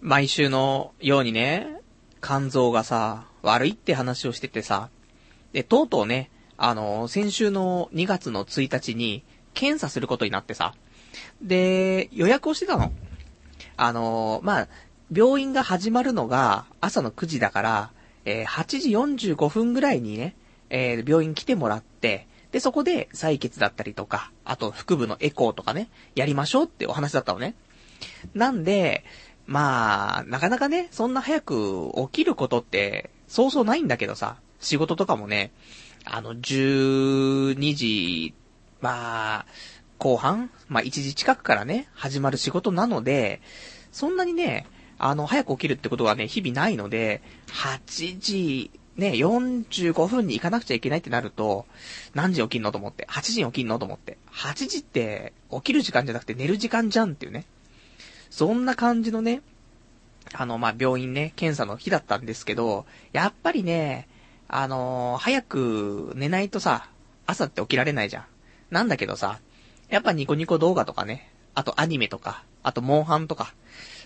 毎週のようにね、肝臓がさ、悪いって話をしててさ、で、とうとうね、あの、先週の2月の1日に、検査することになってさ、で、予約をしてたの。あの、まあ、病院が始まるのが朝の9時だから、えー、8時45分ぐらいにね、えー、病院来てもらって、で、そこで採血だったりとか、あと腹部のエコーとかね、やりましょうってお話だったのね。なんで、まあ、なかなかね、そんな早く起きることって、そうそうないんだけどさ、仕事とかもね、あの、12時、まあ、後半まあ、1時近くからね、始まる仕事なので、そんなにね、あの、早く起きるってことはね、日々ないので、8時、ね、45分に行かなくちゃいけないってなると、何時起きんのと思って、8時に起きんのと思って、8時って起きる時間じゃなくて寝る時間じゃんっていうね。そんな感じのね、あの、ま、病院ね、検査の日だったんですけど、やっぱりね、あのー、早く寝ないとさ、朝って起きられないじゃん。なんだけどさ、やっぱニコニコ動画とかね、あとアニメとか、あとモンハンとか、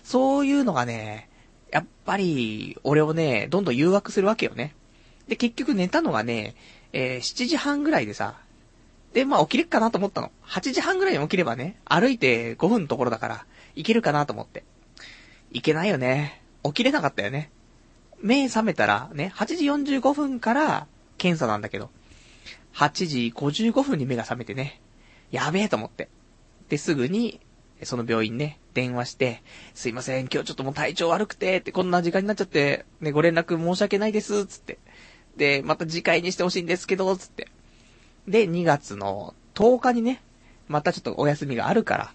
そういうのがね、やっぱり、俺をね、どんどん誘惑するわけよね。で、結局寝たのがね、えー、7時半ぐらいでさ、で、まあ起きれっかなと思ったの。8時半ぐらいに起きればね、歩いて5分のところだから、いけるかなと思って。いけないよね。起きれなかったよね。目覚めたら、ね、8時45分から検査なんだけど、8時55分に目が覚めてね、やべえと思って。で、すぐに、その病院ね、電話して、すいません、今日ちょっともう体調悪くて、ってこんな時間になっちゃって、ね、ご連絡申し訳ないです、つって。で、また次回にしてほしいんですけど、つって。で、2月の10日にね、またちょっとお休みがあるから、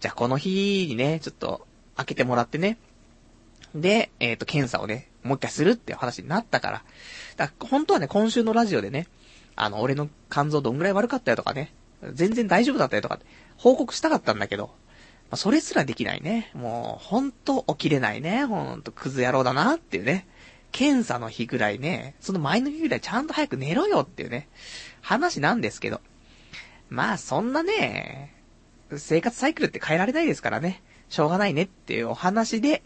じゃあこの日にね、ちょっと開けてもらってね。で、えっ、ー、と、検査をね、もう一回するっていう話になったから。だから本当はね、今週のラジオでね、あの、俺の肝臓どんぐらい悪かったよとかね、全然大丈夫だったよとか、報告したかったんだけど、まあ、それすらできないね。もう、ほんと起きれないね。ほんと、クズ野郎だなっていうね。検査の日ぐらいね、その前の日ぐらいちゃんと早く寝ろよっていうね、話なんですけど。まあ、そんなね、生活サイクルって変えられないですからね。しょうがないねっていうお話で、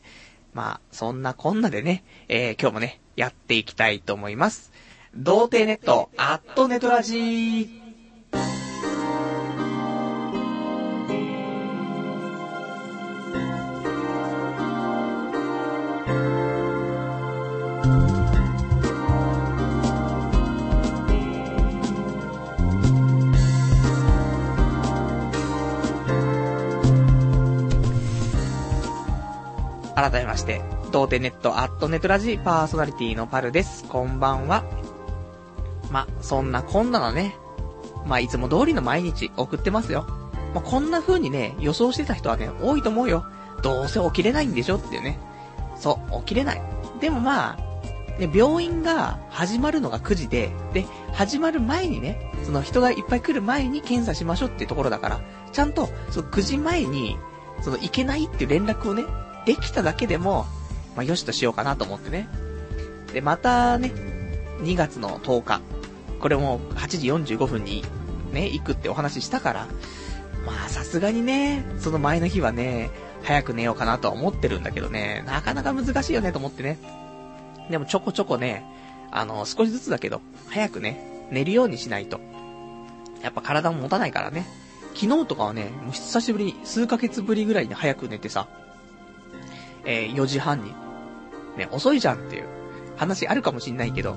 まあ、そんなこんなでね、えー、今日もね、やっていきたいと思います。童貞ネット、アットネトラジー。改めまして、童貞ネットアットネットラジパーソナリティのパルです。こんばんは。ま、そんなこんなのね、まあ、いつも通りの毎日送ってますよ。ま、こんな風にね、予想してた人はね、多いと思うよ。どうせ起きれないんでしょ？っていうね。そう、起きれない。でもまあ、ね、病院が始まるのが9時で、で、始まる前にね、その人がいっぱい来る前に検査しましょうっていうところだから、ちゃんと、その9時前に、その行けないっていう連絡をね、できただけでも、まあ、よしとしようかなと思ってね。で、またね、2月の10日、これも8時45分にね、行くってお話ししたから、まあさすがにね、その前の日はね、早く寝ようかなとは思ってるんだけどね、なかなか難しいよねと思ってね。でもちょこちょこね、あの、少しずつだけど、早くね、寝るようにしないと。やっぱ体も持たないからね。昨日とかはね、もう久しぶりに、数ヶ月ぶりぐらいに早く寝てさ、えー、4時半に。ね、遅いじゃんっていう話あるかもしんないけど、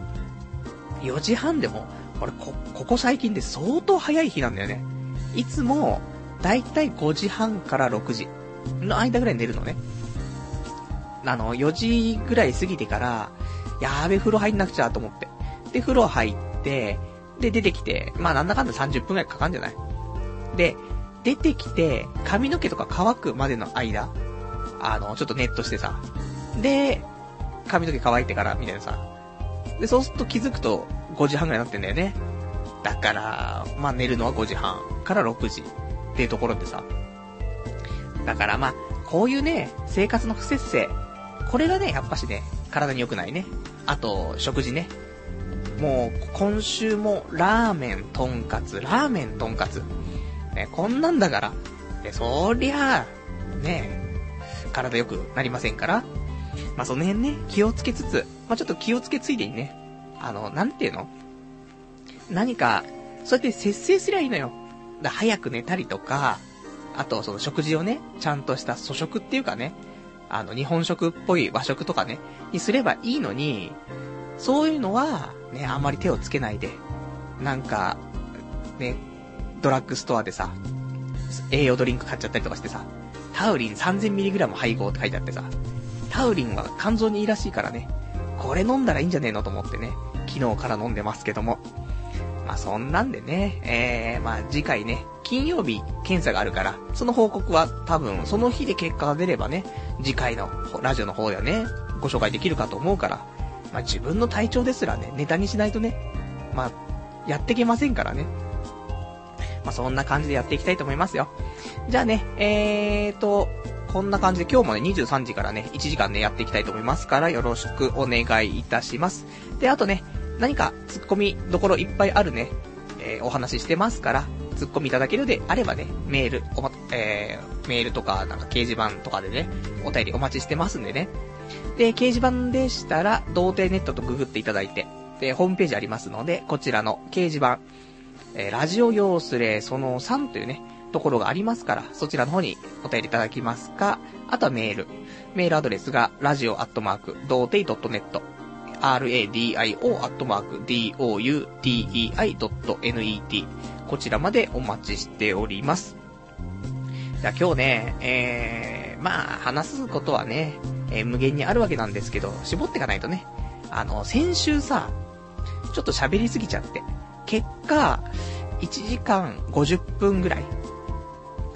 4時半でも、俺、こ、ここ最近で相当早い日なんだよね。いつも、だいたい5時半から6時の間ぐらい寝るのね。あの、4時ぐらい過ぎてから、やーべ、風呂入んなくちゃと思って。で、風呂入って、で、出てきて、まあなんだかんだ30分くらいかかんじゃない？で、出てきて、髪の毛とか乾くまでの間、あの、ちょっとネットしてさ。で、髪の毛乾いてから、みたいなさ。で、そうすると気づくと5時半ぐらいになってんだよね。だから、まあ寝るのは5時半から6時っていうところでさ。だからまあ、こういうね、生活の不節制。これがね、やっぱしね、体に良くないね。あと、食事ね。もう、今週も、ラーメン、とんかつ、ラーメン、とんかつ。ね、こんなんだから。で、そりゃあ、ね、体良くなりませんから。まあ、その辺ね、気をつけつつ、まあ、ちょっと気をつけついでにね、あの、なんていうの？何か、そうやって節制すりゃいいのよ。だ早く寝たりとか、あとその食事をね、ちゃんとした粗食っていうかね、あの、日本食っぽい和食とかね、にすればいいのに、そういうのは、ね、あんまり手をつけないで、なんか、ね、ドラッグストアでさ、栄養ドリンク買っちゃったりとかしてさ、タウリン 3000mg 配合って書いてあってさ、タウリンは肝臓にいいらしいからね、これ飲んだらいいんじゃねえのと思ってね、昨日から飲んでますけども。まあそんなんでね、えー、まあ次回ね、金曜日検査があるから、その報告は多分その日で結果が出ればね、次回のラジオの方ではね、ご紹介できるかと思うから、まあ自分の体調ですらね、ネタにしないとね、まあ、やってけませんからね。まあそんな感じでやっていきたいと思いますよ。じゃあね、えーと、こんな感じで今日もね、23時からね、1時間ね、やっていきたいと思いますから、よろしくお願いいたします。で、あとね、何か突っ込みどころいっぱいあるね、えー、お話ししてますから、突っ込みいただけるであればね、メール、おま、えー、メールとか、なんか掲示板とかでね、お便りお待ちしてますんでね。で、掲示板でしたら、童貞ネットとググっていただいて、で、ホームページありますので、こちらの掲示板、えー、ラジオ用スレその3というね、ところがありますから、そちらの方にお便りいただきますか、あとはメール。メールアドレスが、ラジオアットマーク、童貞 .net、radio.doutei.net こちらまでお待ちしております。じゃあ今日ね、えー、まあ、話すことはね、えー、無限にあるわけなんですけど、絞っていかないとね。あの、先週さ、ちょっと喋りすぎちゃって、結果、1時間50分ぐらい、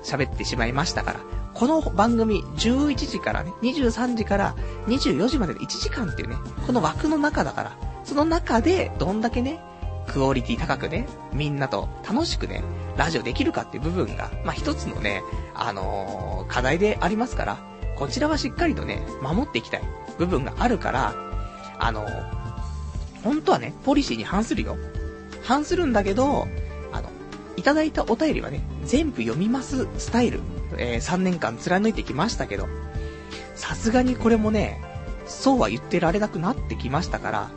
喋ってしまいましたから、この番組11時からね、23時から24時までで1時間っていうね、この枠の中だから、その中でどんだけね、クオリティ高くね、みんなと楽しくね、ラジオできるかっていう部分が、まあ、一つのね、あのー、課題でありますから、こちらはしっかりとね、守っていきたい部分があるから、あのー、本当はね、ポリシーに反するよ。反するんだけど、あの、いただいたお便りはね、全部読みますスタイル、えー、3年間貫いてきましたけど、さすがにこれもね、そうは言ってられなくなってきましたから、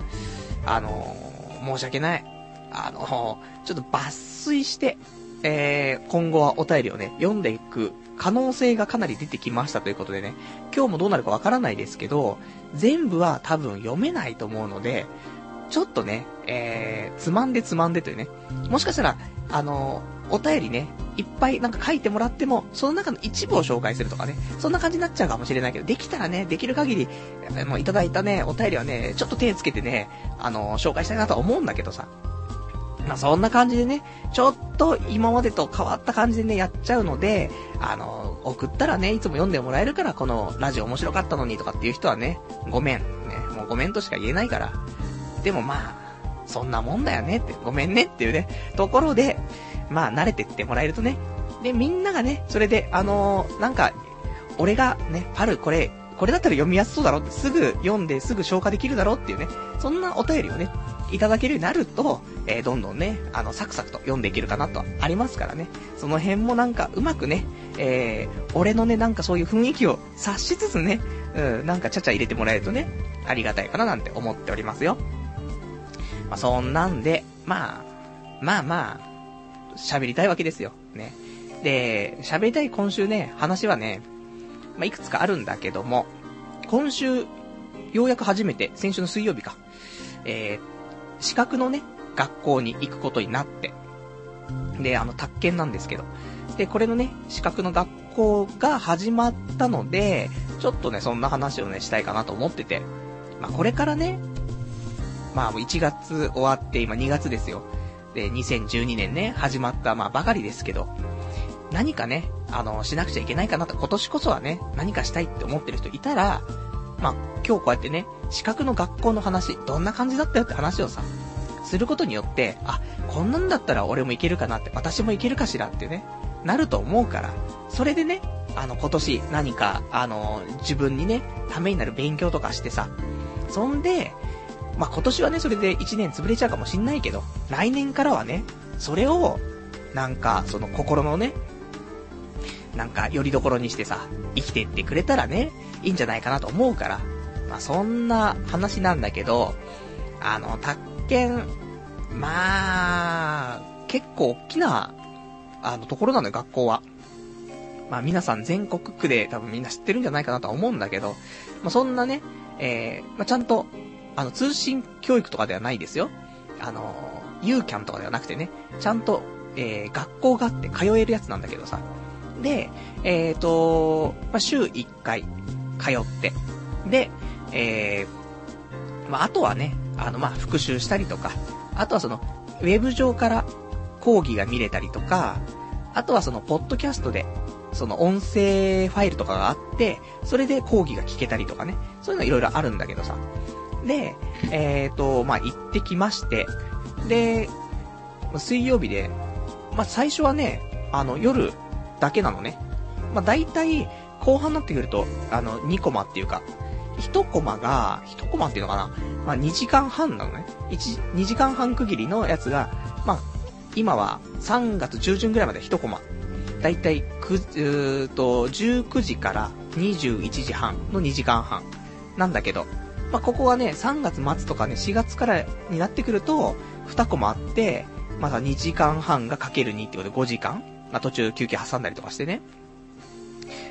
あのー、申し訳ない。あのー、ちょっと抜粋して、えー、今後はお便りをね、読んでいく可能性がかなり出てきましたということでね、今日もどうなるかわからないですけど、全部は多分読めないと思うので、ちょっとね、えー、つまんでつまんでというね。もしかしたら、あのー、お便りね、いっぱいなんか書いてもらっても、その中の一部を紹介するとかね、そんな感じになっちゃうかもしれないけど、できたらね、できる限り、もういただいたね、お便りはね、ちょっと手つけてね、あのー、紹介したいなとは思うんだけどさ。まあ、そんな感じでね、ちょっと今までと変わった感じでね、やっちゃうので、あの、送ったらね、いつも読んでもらえるから、このラジオ面白かったのにとかっていう人はね、ごめん。ね、もうごめんとしか言えないから。でもまあ、そんなもんだよねって、ごめんねっていうね、ところで、まあ慣れてってもらえるとね。で、みんながね、それで、あのー、なんか、俺がね、パルこれ、これだったら読みやすそうだろって、すぐ読んですぐ消化できるだろうっていうね、そんなお便りをね、いただけるようになると、えー、どんどんね、あの、サクサクと読んでいけるかなとありますからね。その辺もなんか、うまくね、えー、俺のね、なんかそういう雰囲気を察しつつね、うん、なんかちゃちゃ入れてもらえるとね、ありがたいかななんて思っておりますよ。まあ、そんなんで、まあ、まあまあ、喋りたいわけですよ。ね。で、喋りたい今週ね、話はね、まあ、いくつかあるんだけども、今週、ようやく初めて、先週の水曜日か、えー、資格のね、学校に行くことになって、で、あの、宅建なんですけど、で、これのね、資格の学校が始まったので、ちょっとね、そんな話をね、したいかなと思ってて、まあ、これからね、まあ、1月終わって今2月ですよ。で、2012年ね、始まった、まあ、ばかりですけど、何かね、あの、しなくちゃいけないかなと、今年こそはね、何かしたいって思ってる人いたら、まあ、今日こうやってね、資格の学校の話、どんな感じだったよって話をさ、することによって、あ、こんなんだったら俺もいけるかなって、私もいけるかしらってね、なると思うから、それでね、あの、今年何か、あの、自分にね、ためになる勉強とかしてさ、そんで、まあ、今年はね、それで1年潰れちゃうかもしんないけど、来年からはね、それを、なんか、その心のね、なんか、よりどころにしてさ、生きてってくれたらね、いいんじゃないかなと思うから。まあ、そんな話なんだけど、あの、宅建、まあ、結構大きな、あの、ところなのよ、学校は。まあ、皆さん全国区で多分みんな知ってるんじゃないかなとは思うんだけど、まあ、そんなね、えー、まあ、ちゃんと、あの、通信教育とかではないですよ。あの、ユーキャンとかではなくてね、ちゃんと、えー、学校があって通えるやつなんだけどさ。で、えっ、ー、と、まあ、週1回通って、で、えー、まあ、あとはね、あの、ま、復習したりとか、あとはその、ウェブ上から講義が見れたりとか、あとはその、ポッドキャストで、その音声ファイルとかがあって、それで講義が聞けたりとかね、そういうのいろいろあるんだけどさ。で、えっ、ー、と、まあ、行ってきまして、で、水曜日で、まあ、最初はね、あの、夜だけなのね。まあ、大体、後半になってくると、あの、2コマっていうか、1コマが、1コマっていうのかなまあ、2時間半なのね。1、2時間半区切りのやつが、まあ、今は3月中旬ぐらいまで1コマ。だいたい9、と、19時から21時半の2時間半なんだけど、まあ、ここはね、3月末とかね、4月からになってくると、2コマあって、まだ2時間半がかける2ってことで5時間まあ、途中休憩挟んだりとかしてね。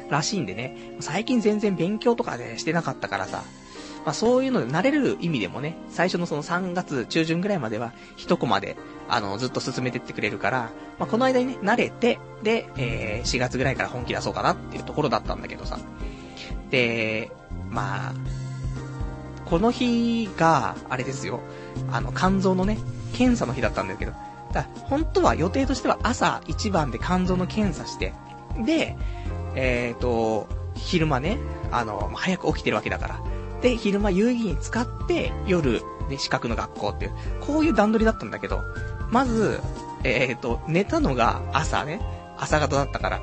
らしいんでね、最近全然勉強とかね、してなかったからさ、まあそういうので慣れる意味でもね、最初のその3月中旬ぐらいまでは、1コマで、あの、ずっと進めてってくれるから、まあこの間にね、慣れて、で、えー、4月ぐらいから本気出そうかなっていうところだったんだけどさ。で、まあ、この日が、あれですよ、あの、肝臓のね、検査の日だったんだけど、だ本当は予定としては朝一番で肝臓の検査して、で、えっ、ー、と、昼間ね、あの、早く起きてるわけだから。で、昼間有意義に使って、夜、ね、資格の学校っていう、こういう段取りだったんだけど、まず、えっ、ー、と、寝たのが朝ね、朝方だったから。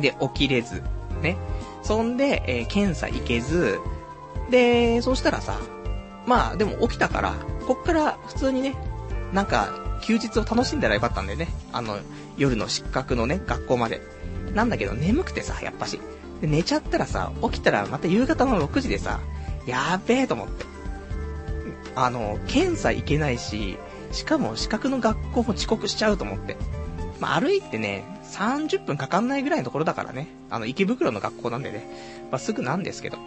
で、起きれず、ね。そんで、えー、検査行けず、で、そうしたらさ、まあ、でも起きたから、こっから普通にね、なんか、休日を楽しんだらよかったんだよね。あの、夜の失格のね、学校まで。なんだけど、眠くてさ、やっぱし。で、寝ちゃったらさ、起きたらまた夕方の6時でさ、やべえと思って。あの、検査行けないし、しかも資格の学校も遅刻しちゃうと思って。まあ、歩いてね、30分かかんないぐらいのところだからね。あの、池袋の学校なんでね。まあ、すぐなんですけど。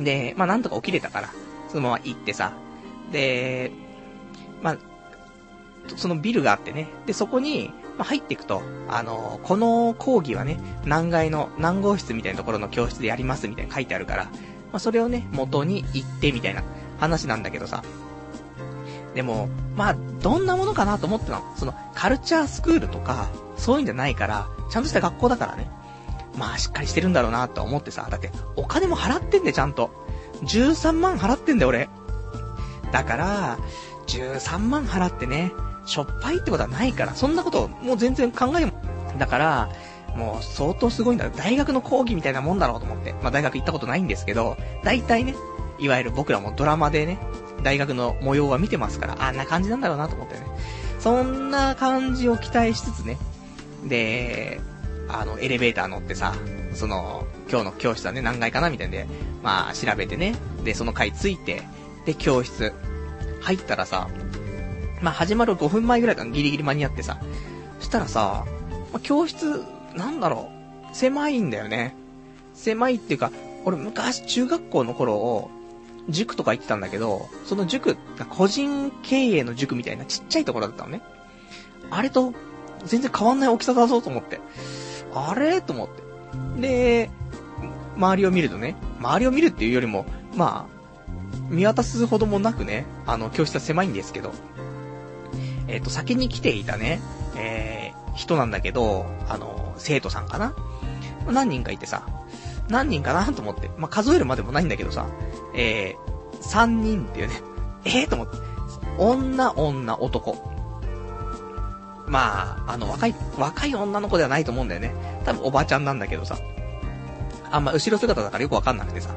で、まあ、なんとか起きれたから、そのまま行ってさ。で、まあ、そのビルがあってね。で、そこに、まあ、入っていくと、あのー、この講義はね、何階の何号室みたいなところの教室でやりますみたいな書いてあるから、まあ、それをね、元に行ってみたいな話なんだけどさ。でも、まあ、どんなものかなと思ってたの。その、カルチャースクールとか、そういうんじゃないから、ちゃんとした学校だからね。まあ、しっかりしてるんだろうなと思ってさ。だって、お金も払ってんで、ちゃんと。13万払ってんだよ、俺。だから、13万払ってね、しょっぱいってことはないから、そんなこともう全然考えも。だから、もう相当すごいんだ。大学の講義みたいなもんだろうと思って。まあ大学行ったことないんですけど、大体ね、いわゆる僕らもドラマでね、大学の模様は見てますから、あんな感じなんだろうなと思ってね。そんな感じを期待しつつね。で、あの、エレベーター乗ってさ、その、今日の教室はね、何階かなみたいんで、まあ、調べてね。で、その階ついて、で、教室、入ったらさ、まあ、始まる5分前ぐらいかギリギリ間に合ってさ。そしたらさ、まあ、教室、なんだろう、狭いんだよね。狭いっていうか、俺昔中学校の頃を、塾とか行ってたんだけど、その塾が個人経営の塾みたいなちっちゃいところだったのね。あれと、全然変わんない大きさだぞと思って。あれ？と思って。で、周りを見るとね、周りを見るっていうよりも、まあ、見渡すほどもなくね、あの、教室は狭いんですけど、えっ、ー、と、先に来ていたね、えー、人なんだけど、あの、生徒さんかな？何人かいてさ、何人かなと思って、まあ、数えるまでもないんだけどさ、えー、3人っていうね、えー、と思って、女、女、男。まあ、あの、若い、若い女の子ではないと思うんだよね。多分おばちゃんなんだけどさ。あんま後ろ姿だからよくわかんなくてさ。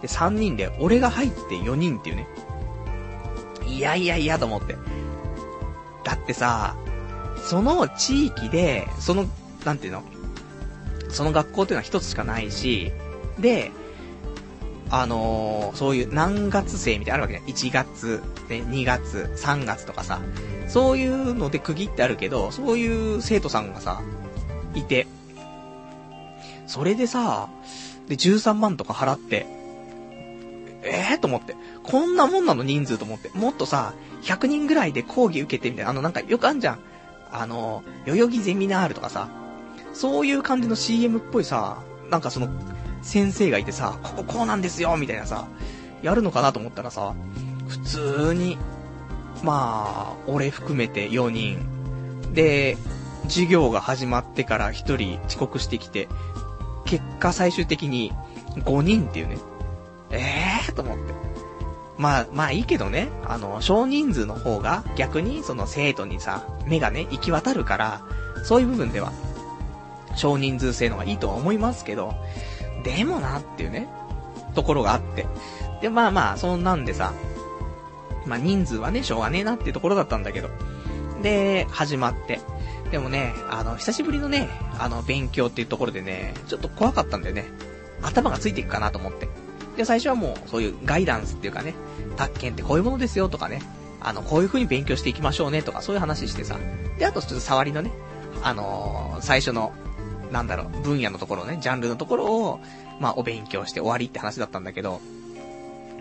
で、3人で、俺が入って4人っていうね。いやいやいやと思って。だってさ、その地域で、その、なんていうの？その学校っていうのは一つしかないし、で、あのー、そういう何月生みたいなあるわけね。1月、で、2月、3月とかさ、そういうので区切ってあるけど、そういう生徒さんがさ、いて、それでさ、で、13万とか払って、ええー、と思って。こんなもんなの人数と思って。もっとさ、100人ぐらいで講義受けてみたいな。あの、なんかよくあんじゃん。あの、代々木ゼミナールとかさ、そういう感じの CM っぽいさ、なんかその、先生がいてさ、こここうなんですよみたいなさ、やるのかなと思ったらさ、普通に、まあ、俺含めて4人。で、授業が始まってから1人遅刻してきて、結果最終的に5人っていうね。ええー、と思って。まあ、まあいいけどね、あの、少人数の方が逆にその生徒にさ、目がね、行き渡るから、そういう部分では、少人数制のがいいとは思いますけど、でもなっていうね、ところがあって。で、まあまあ、そんなんでさ、まあ人数はね、しょうがねえなっていうところだったんだけど。で、始まって。でもね、あの、久しぶりのね、あの、勉強っていうところでね、ちょっと怖かったんだよね。頭がついていくかなと思って。で、最初はもう、そういうガイダンスっていうかね、宅建ってこういうものですよとかね、あの、こういう風に勉強していきましょうねとか、そういう話してさ。で、あとちょっと触りのね、あのー、最初の、なんだろう、分野のところね、ジャンルのところを、まあ、お勉強して終わりって話だったんだけど、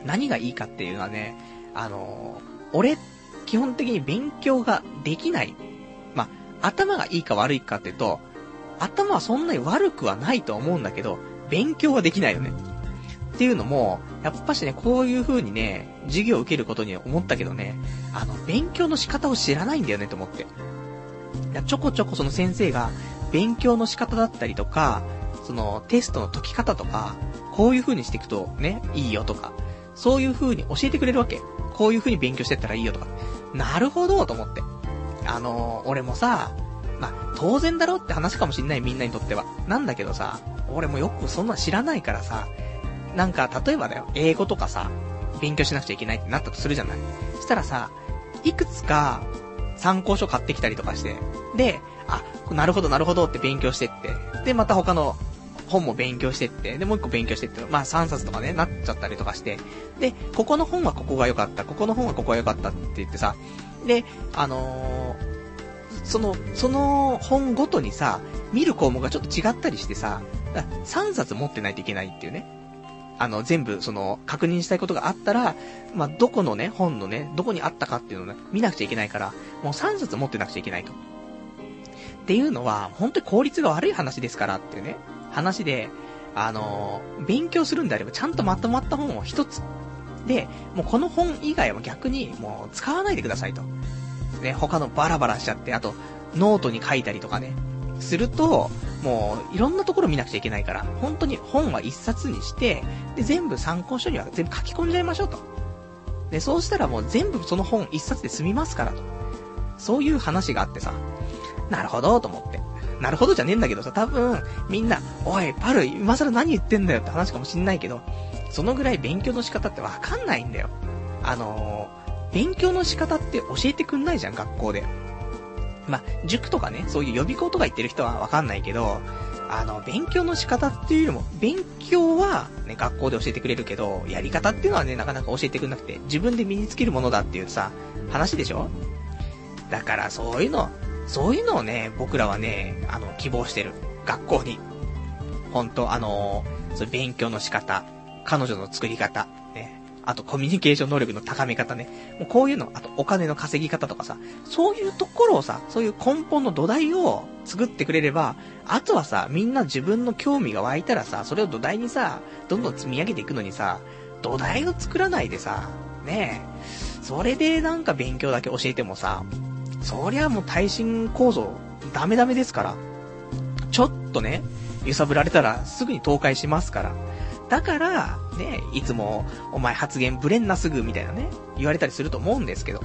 何がいいかっていうのはね、あのー、俺、基本的に勉強ができない。まあ、頭がいいか悪いかっていうと、頭はそんなに悪くはないと思うんだけど、勉強はできないよね。っていうのも、やっぱしね、こういう風にね、授業を受けることに思ったけどね、あの、勉強の仕方を知らないんだよねと思って。ちょこちょこその先生が、勉強の仕方だったりとか、その、テストの解き方とか、こういう風にしていくとね、いいよとか、そういう風に教えてくれるわけ。こういう風に勉強してったらいいよとか。なるほど、と思って。あのー、俺もさ、まあ、当然だろって話かもしんない、みんなにとっては。なんだけどさ、俺もよくそんな知らないからさ、なんか、例えばだよ、英語とかさ、勉強しなくちゃいけないってなったとするじゃない。したらさ、いくつか参考書買ってきたりとかして、で、なるほどなるほどって勉強してって、で、また他の本も勉強してって、で、もう一個勉強してって、まあ3冊とかね、なっちゃったりとかして、で、ここの本はここが良かった、ここの本はここが良かったって言ってさ、で、あのー、その、その本ごとにさ、見る項目がちょっと違ったりしてさ、3冊持ってないといけないっていうね。あの、全部、その、確認したいことがあったら、まあ、どこのね、本のね、どこにあったかっていうのをね、見なくちゃいけないから、もう3冊持ってなくちゃいけないと。っていうのは、本当に効率が悪い話ですからっていうね、話で、あのー、勉強するんであれば、ちゃんとまとまった本を一つ。で、もうこの本以外は逆に、もう使わないでくださいと。ね、他のバラバラしちゃって、あと、ノートに書いたりとかね、すると、もう、いろんなところ見なくちゃいけないから、本当に本は一冊にして、で、全部参考書には全部書き込んじゃいましょうと。で、そうしたらもう全部その本一冊で済みますからと。そういう話があってさ、なるほど、と思って。なるほどじゃねえんだけどさ、多分、みんな、おい、パル、今更何言ってんだよって話かもしんないけど、そのぐらい勉強の仕方ってわかんないんだよ。あのー、勉強の仕方って教えてくんないじゃん、学校で。ま、塾とかね、そういう予備校とか行ってる人はわかんないけど、あの、勉強の仕方っていうよりも、勉強はね、学校で教えてくれるけど、やり方っていうのはね、なかなか教えてくれなくて、自分で身につけるものだっていうさ、話でしょ？だからそういうの、そういうのをね、僕らはね、あの、希望してる。学校に。ほんと、あのー、そう勉強の仕方、彼女の作り方、ねあとコミュニケーション能力の高め方ね。もうこういうの、あとお金の稼ぎ方とかさ、そういうところをさ、そういう根本の土台を作ってくれれば、あとはさ、みんな自分の興味が湧いたらさ、それを土台にさ、どんどん積み上げていくのにさ、土台を作らないでさ、ねえ、それでなんか勉強だけ教えてもさ、そりゃもう耐震構造、ダメダメですから。ちょっとね、揺さぶられたらすぐに倒壊しますから。だから、ね、いつも、お前発言ぶれんなすぐ、みたいなね、言われたりすると思うんですけど。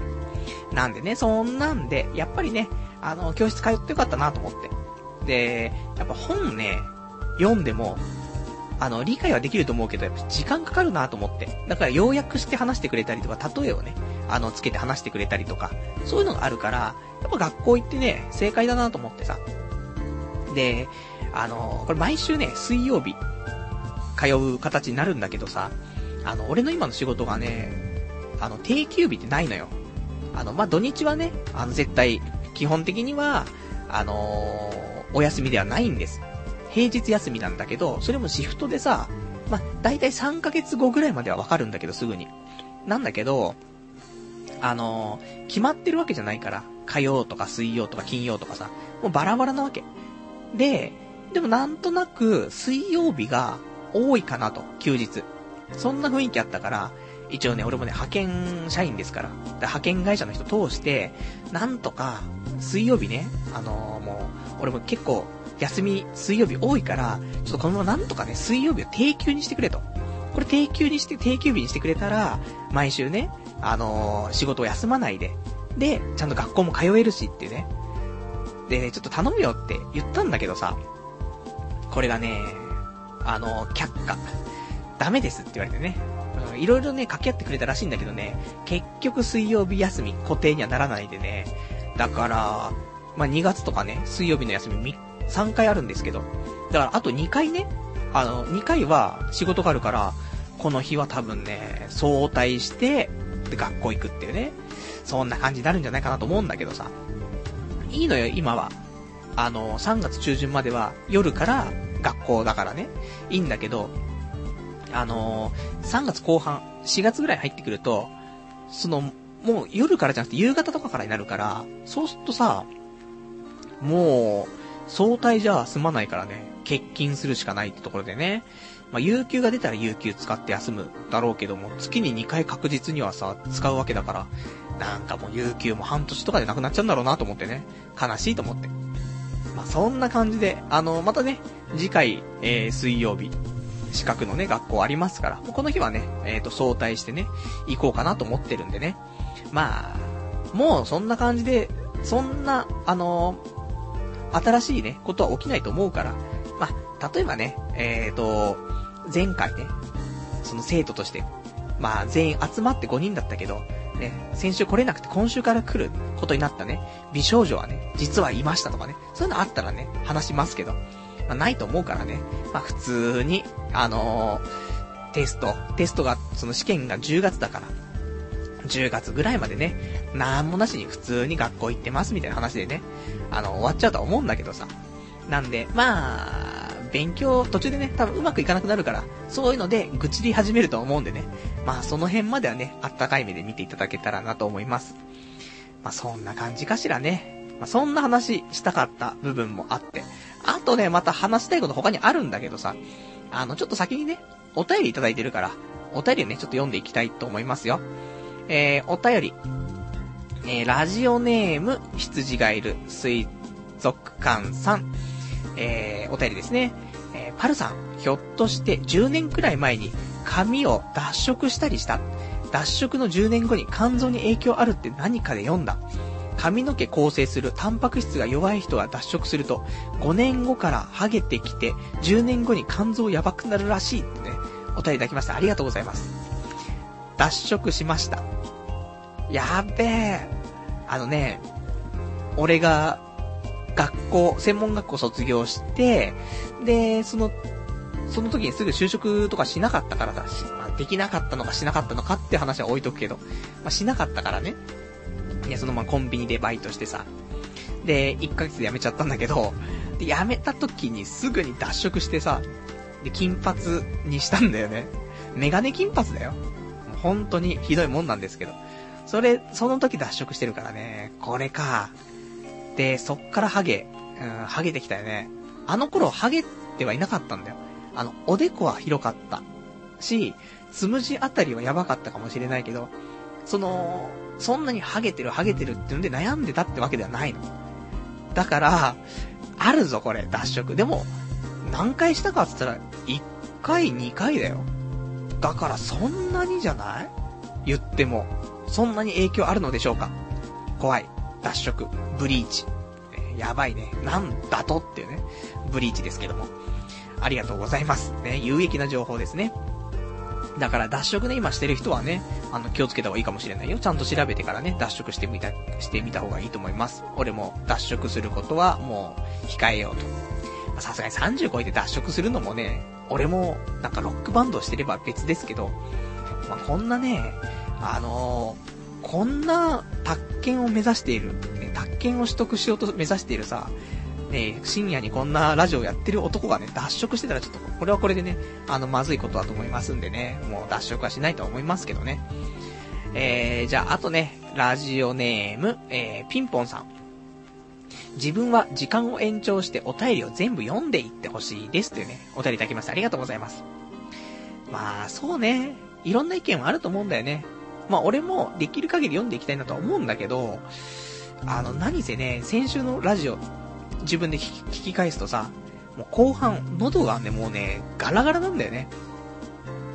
なんでね、そんなんで、やっぱりね、あの、教室通ってよかったなと思って。で、やっぱ本ね、読んでも、あの、理解はできると思うけど、やっぱ時間かかるなと思って。だから要約して話してくれたりとか、例えをね、あの、つけて話してくれたりとか、そういうのがあるから、やっぱ学校行ってね、正解だなと思ってさ。で、あの、これ毎週ね、水曜日、通う形になるんだけどさ、あの、俺の今の仕事がね、あの、定休日ってないのよ。あの、まあ、土日はね、あの、絶対、基本的には、あのー、お休みではないんです。平日休みなんだけど、それもシフトでさ、まあ、大体3ヶ月後ぐらいまではわかるんだけど、すぐに。なんだけど、あのー、決まってるわけじゃないから、火曜とか水曜とか金曜とかさ、もうバラバラなわけ。で、でもなんとなく、水曜日が多いかなと、休日。そんな雰囲気あったから、一応ね、俺もね、派遣社員ですから。派遣会社の人通して、なんとか、水曜日ね、あのー、もう、俺も結構、休み、水曜日多いから、ちょっとこのままなんとかね、水曜日を定休にしてくれと。これ定休にして、定休日にしてくれたら、毎週ね、あのー、仕事を休まないで、で、ちゃんと学校も通えるしっていうね。で、ね、ちょっと頼むよって言ったんだけどさ、これがね、あのー、却下。ダメですって言われてね。いろいろね、掛け合ってくれたらしいんだけどね、結局水曜日休み固定にはならないでね。だから、まあ、2月とかね、水曜日の休み3 3回あるんですけど、だからあと2回ね、あの、2回は仕事があるから、この日は多分ね、早退して、で、学校行くっていうね。そんな感じになるんじゃないかなと思うんだけどさ。いいのよ、今は。あの、3月中旬までは夜から学校だからね。いいんだけど、あのー、3月後半、4月ぐらい入ってくると、その、もう夜からじゃなくて夕方とかからになるから、そうするとさ、もう、相対じゃ済まないからね、欠勤するしかないってところでね。まあ、有給が出たら有給使って休むだろうけども、月に2回確実にはさ、使うわけだから、なんかもう有給も半年とかでなくなっちゃうんだろうなと思ってね、悲しいと思って。まあ、そんな感じで、あの、またね、次回、えー、水曜日、資格のね、学校ありますから、この日はね、えっ、ー、と、早退してね、行こうかなと思ってるんでね。まあ、もうそんな感じで、そんな、あのー、新しいね、ことは起きないと思うから、まあ、例えばね、えっ、ー、と、前回ね、その生徒として、まあ、全員集まって5人だったけど、ね、先週来れなくて今週から来ることになったね、美少女はね、実はいましたとかね、そういうのあったらね、話しますけど、まあ、ないと思うからね。まあ、普通に、あのー、テスト、テストが、その試験が10月だから、10月ぐらいまでね、なんもなしに普通に学校行ってますみたいな話でね、あの、終わっちゃうとは思うんだけどさ。なんで、まあ、勉強途中でね、多分うまくいかなくなるから、そういうので愚痴り始めると思うんでね。まあその辺まではね、あったかい目で見ていただけたらなと思います。まあそんな感じかしらね。まあそんな話したかった部分もあって。あとね、また話したいこと他にあるんだけどさ、あの、ちょっと先にね、お便りいただいてるから、お便りをね、ちょっと読んでいきたいと思いますよ。えー、お便り。えー、ラジオネーム、羊がいる、水族館さん。えー、お便りですね。えー、パルさん、ひょっとして10年くらい前に髪を脱色したりした？脱色の10年後に肝臓に影響あるって何かで読んだ？髪の毛構成するタンパク質が弱い人が脱色すると、5年後からハゲてきて、10年後に肝臓やばくなるらしいってね、お便りいただきました。ありがとうございます。脱色しました。やべえ。あのね、俺が、学校、専門学校卒業して、で、その、その時にすぐ就職とかしなかったからさ、まあ、できなかったのかしなかったのかって話は置いとくけど、まあ、しなかったからね。いや、そのままコンビニでバイトしてさ。で、1ヶ月で辞めちゃったんだけど、で、辞めた時にすぐに脱色してさ、で、金髪にしたんだよね。メガネ金髪だよ。本当にひどいもんなんですけど。それ、その時脱色してるからね。これか。で、そっからハゲ。うん、ハゲてきたよね。あの頃ハゲてはいなかったんだよ。あの、おでこは広かった。し、つむじあたりはやばかったかもしれないけど、その、そんなにハゲてるハゲてるってんで悩んでたってわけではないの。だから、あるぞこれ、脱色。でも、何回したかって言ったら、1回、2回だよ。だからそんなにじゃない？言っても、そんなに影響あるのでしょうか？怖い。脱色。ブリーチ。えやばいね。なんだとっていうね。ブリーチですけども。ありがとうございます。ね、有益な情報ですね。だから脱色ね、今してる人はね、あの、気をつけた方がいいかもしれないよ。ちゃんと調べてからね、脱色してみた、してみた方がいいと思います。俺も脱色することはもう、控えようと。さすがに30超えて脱色するのもね、俺もなんかロックバンドしてれば別ですけど、まあ、こんなね、あのー、こんな宅建を目指している、ね、宅建を取得しようと目指しているさ、ね、深夜にこんなラジオやってる男がね、脱色してたらちょっと、これはこれでね、あの、まずいことだと思いますんでね、もう脱色はしないとは思いますけどね。えー、じゃあ、あとね、ラジオネーム、えー、ピンポンさん。自分は時間を延長してお便りを全部読んでいってほしいですというね、お便りいただきました。ありがとうございます。まあ、そうね。いろんな意見はあると思うんだよね。まあ、俺もできる限り読んでいきたいなとは思うんだけど、あの、何せね、先週のラジオ、自分で聞き返すとさ、もう後半、喉がね、もうね、ガラガラなんだよね。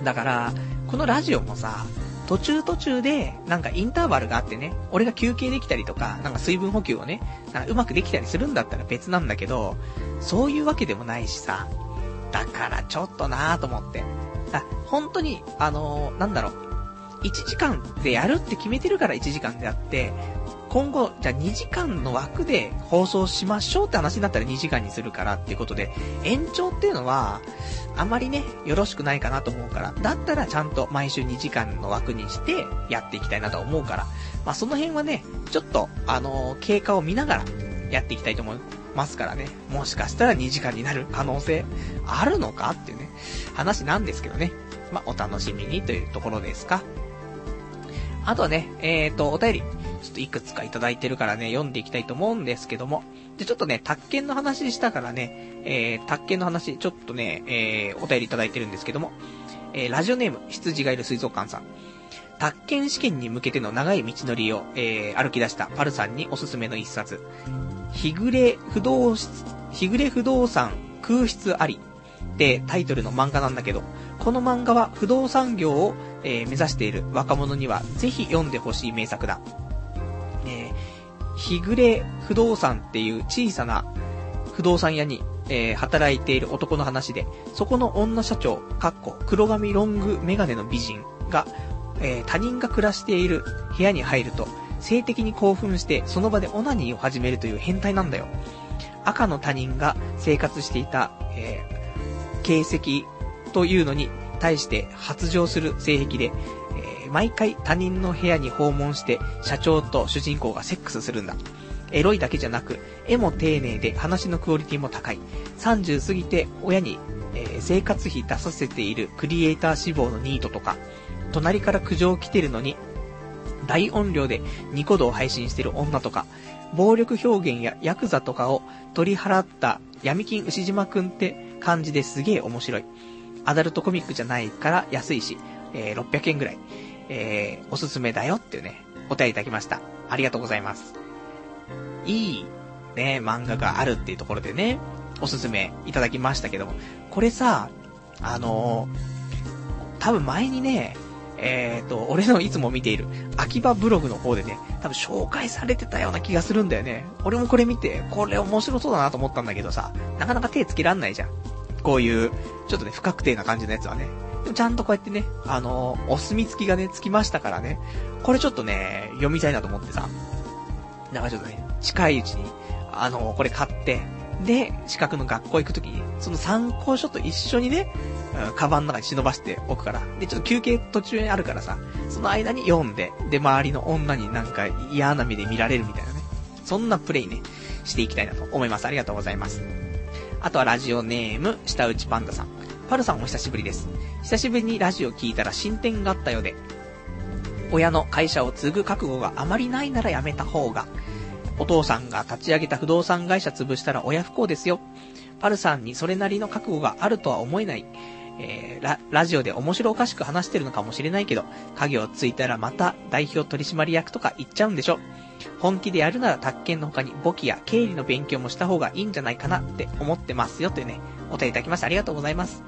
だから、このラジオもさ、途中途中で、なんかインターバルがあってね、俺が休憩できたりとか、なんか水分補給をね、なんかうまくできたりするんだったら別なんだけど、そういうわけでもないしさ、だからちょっとなぁと思って。あ、本当に、あのー、なんだろう、1時間でやるって決めてるから1時間であって、今後、じゃあ2時間の枠で放送しましょうって話になったら2時間にするからっていうことで、延長っていうのは、あまりね、よろしくないかなと思うから、だったらちゃんと毎週2時間の枠にしてやっていきたいなと思うから、まあその辺はね、ちょっと、あのー、経過を見ながらやっていきたいと思いますからね、もしかしたら2時間になる可能性あるのかっていうね、話なんですけどね。まあお楽しみにというところですか。あとはね、えーと、お便り、ちょっといくつかいただいてるからね、読んでいきたいと思うんですけども。で、ちょっとね、宅建の話したからね、えー、宅建の話、ちょっとね、えー、お便りいただいてるんですけども。えー、ラジオネーム、羊がいる水族館さん。宅建試験に向けての長い道のりを、えー、歩き出したパルさんにおすすめの一冊。日暮れ不動、日暮れ不動産空室ありってタイトルの漫画なんだけど、この漫画は不動産業を、えー、目指している若者にはぜひ読んでほしい名作だ。えー、日暮れ不動産っていう小さな不動産屋に、えー、働いている男の話で、そこの女社長、かっこ黒髪ロングメガネの美人が、え、他人が暮らしている部屋に入ると、性的に興奮してその場でオナニーを始めるという変態なんだよ。赤の他人が生活していた、えー、形跡というのに対して発情する性癖で、えー、毎回他人の部屋に訪問して社長と主人公がセックスするんだ。エロいだけじゃなく、絵も丁寧で話のクオリティも高い。30過ぎて親に、えー、生活費出させているクリエイター志望のニートとか、隣から苦情来てるのに、大音量でニコ動を配信してる女とか、暴力表現やヤクザとかを取り払った闇金牛島くんって感じですげえ面白い。アダルトコミックじゃないから安いし、えー、600円ぐらい、えー、おすすめだよっていうね、お便りいただきました。ありがとうございます。いい、ね、漫画があるっていうところでね、おすすめいただきましたけども、これさ、あのー、多分前にね、えっ、ー、と、俺のいつも見ている、秋葉ブログの方でね、多分紹介されてたような気がするんだよね。俺もこれ見て、これ面白そうだなと思ったんだけどさ、なかなか手つけらんないじゃん。こういう、ちょっとね、不確定な感じのやつはね。でもちゃんとこうやってね、あの、お墨付きがね、つきましたからね。これちょっとね、読みたいなと思ってさ。なんかちょっとね、近いうちに、あの、これ買って、で、資格の学校行くときに、その参考書と一緒にね、うん、カバンの中に忍ばしておくから。で、ちょっと休憩途中にあるからさ、その間に読んで、で、周りの女になんか嫌な目で見られるみたいなね。そんなプレイね、していきたいなと思います。ありがとうございます。あとはラジオネーム、下打ちパンダさん。パルさんお久しぶりです。久しぶりにラジオ聞いたら進展があったようで、親の会社を継ぐ覚悟があまりないならやめた方が、お父さんが立ち上げた不動産会社潰したら親不幸ですよ。パルさんにそれなりの覚悟があるとは思えない。えー、ラ、ラジオで面白おかしく話してるのかもしれないけど、影をついたらまた代表取締役とか言っちゃうんでしょ？本気でやるなら宅建の他に簿記や経理の勉強もした方がいいんじゃないかなって思ってますよというね、お便りいただきましてありがとうございます。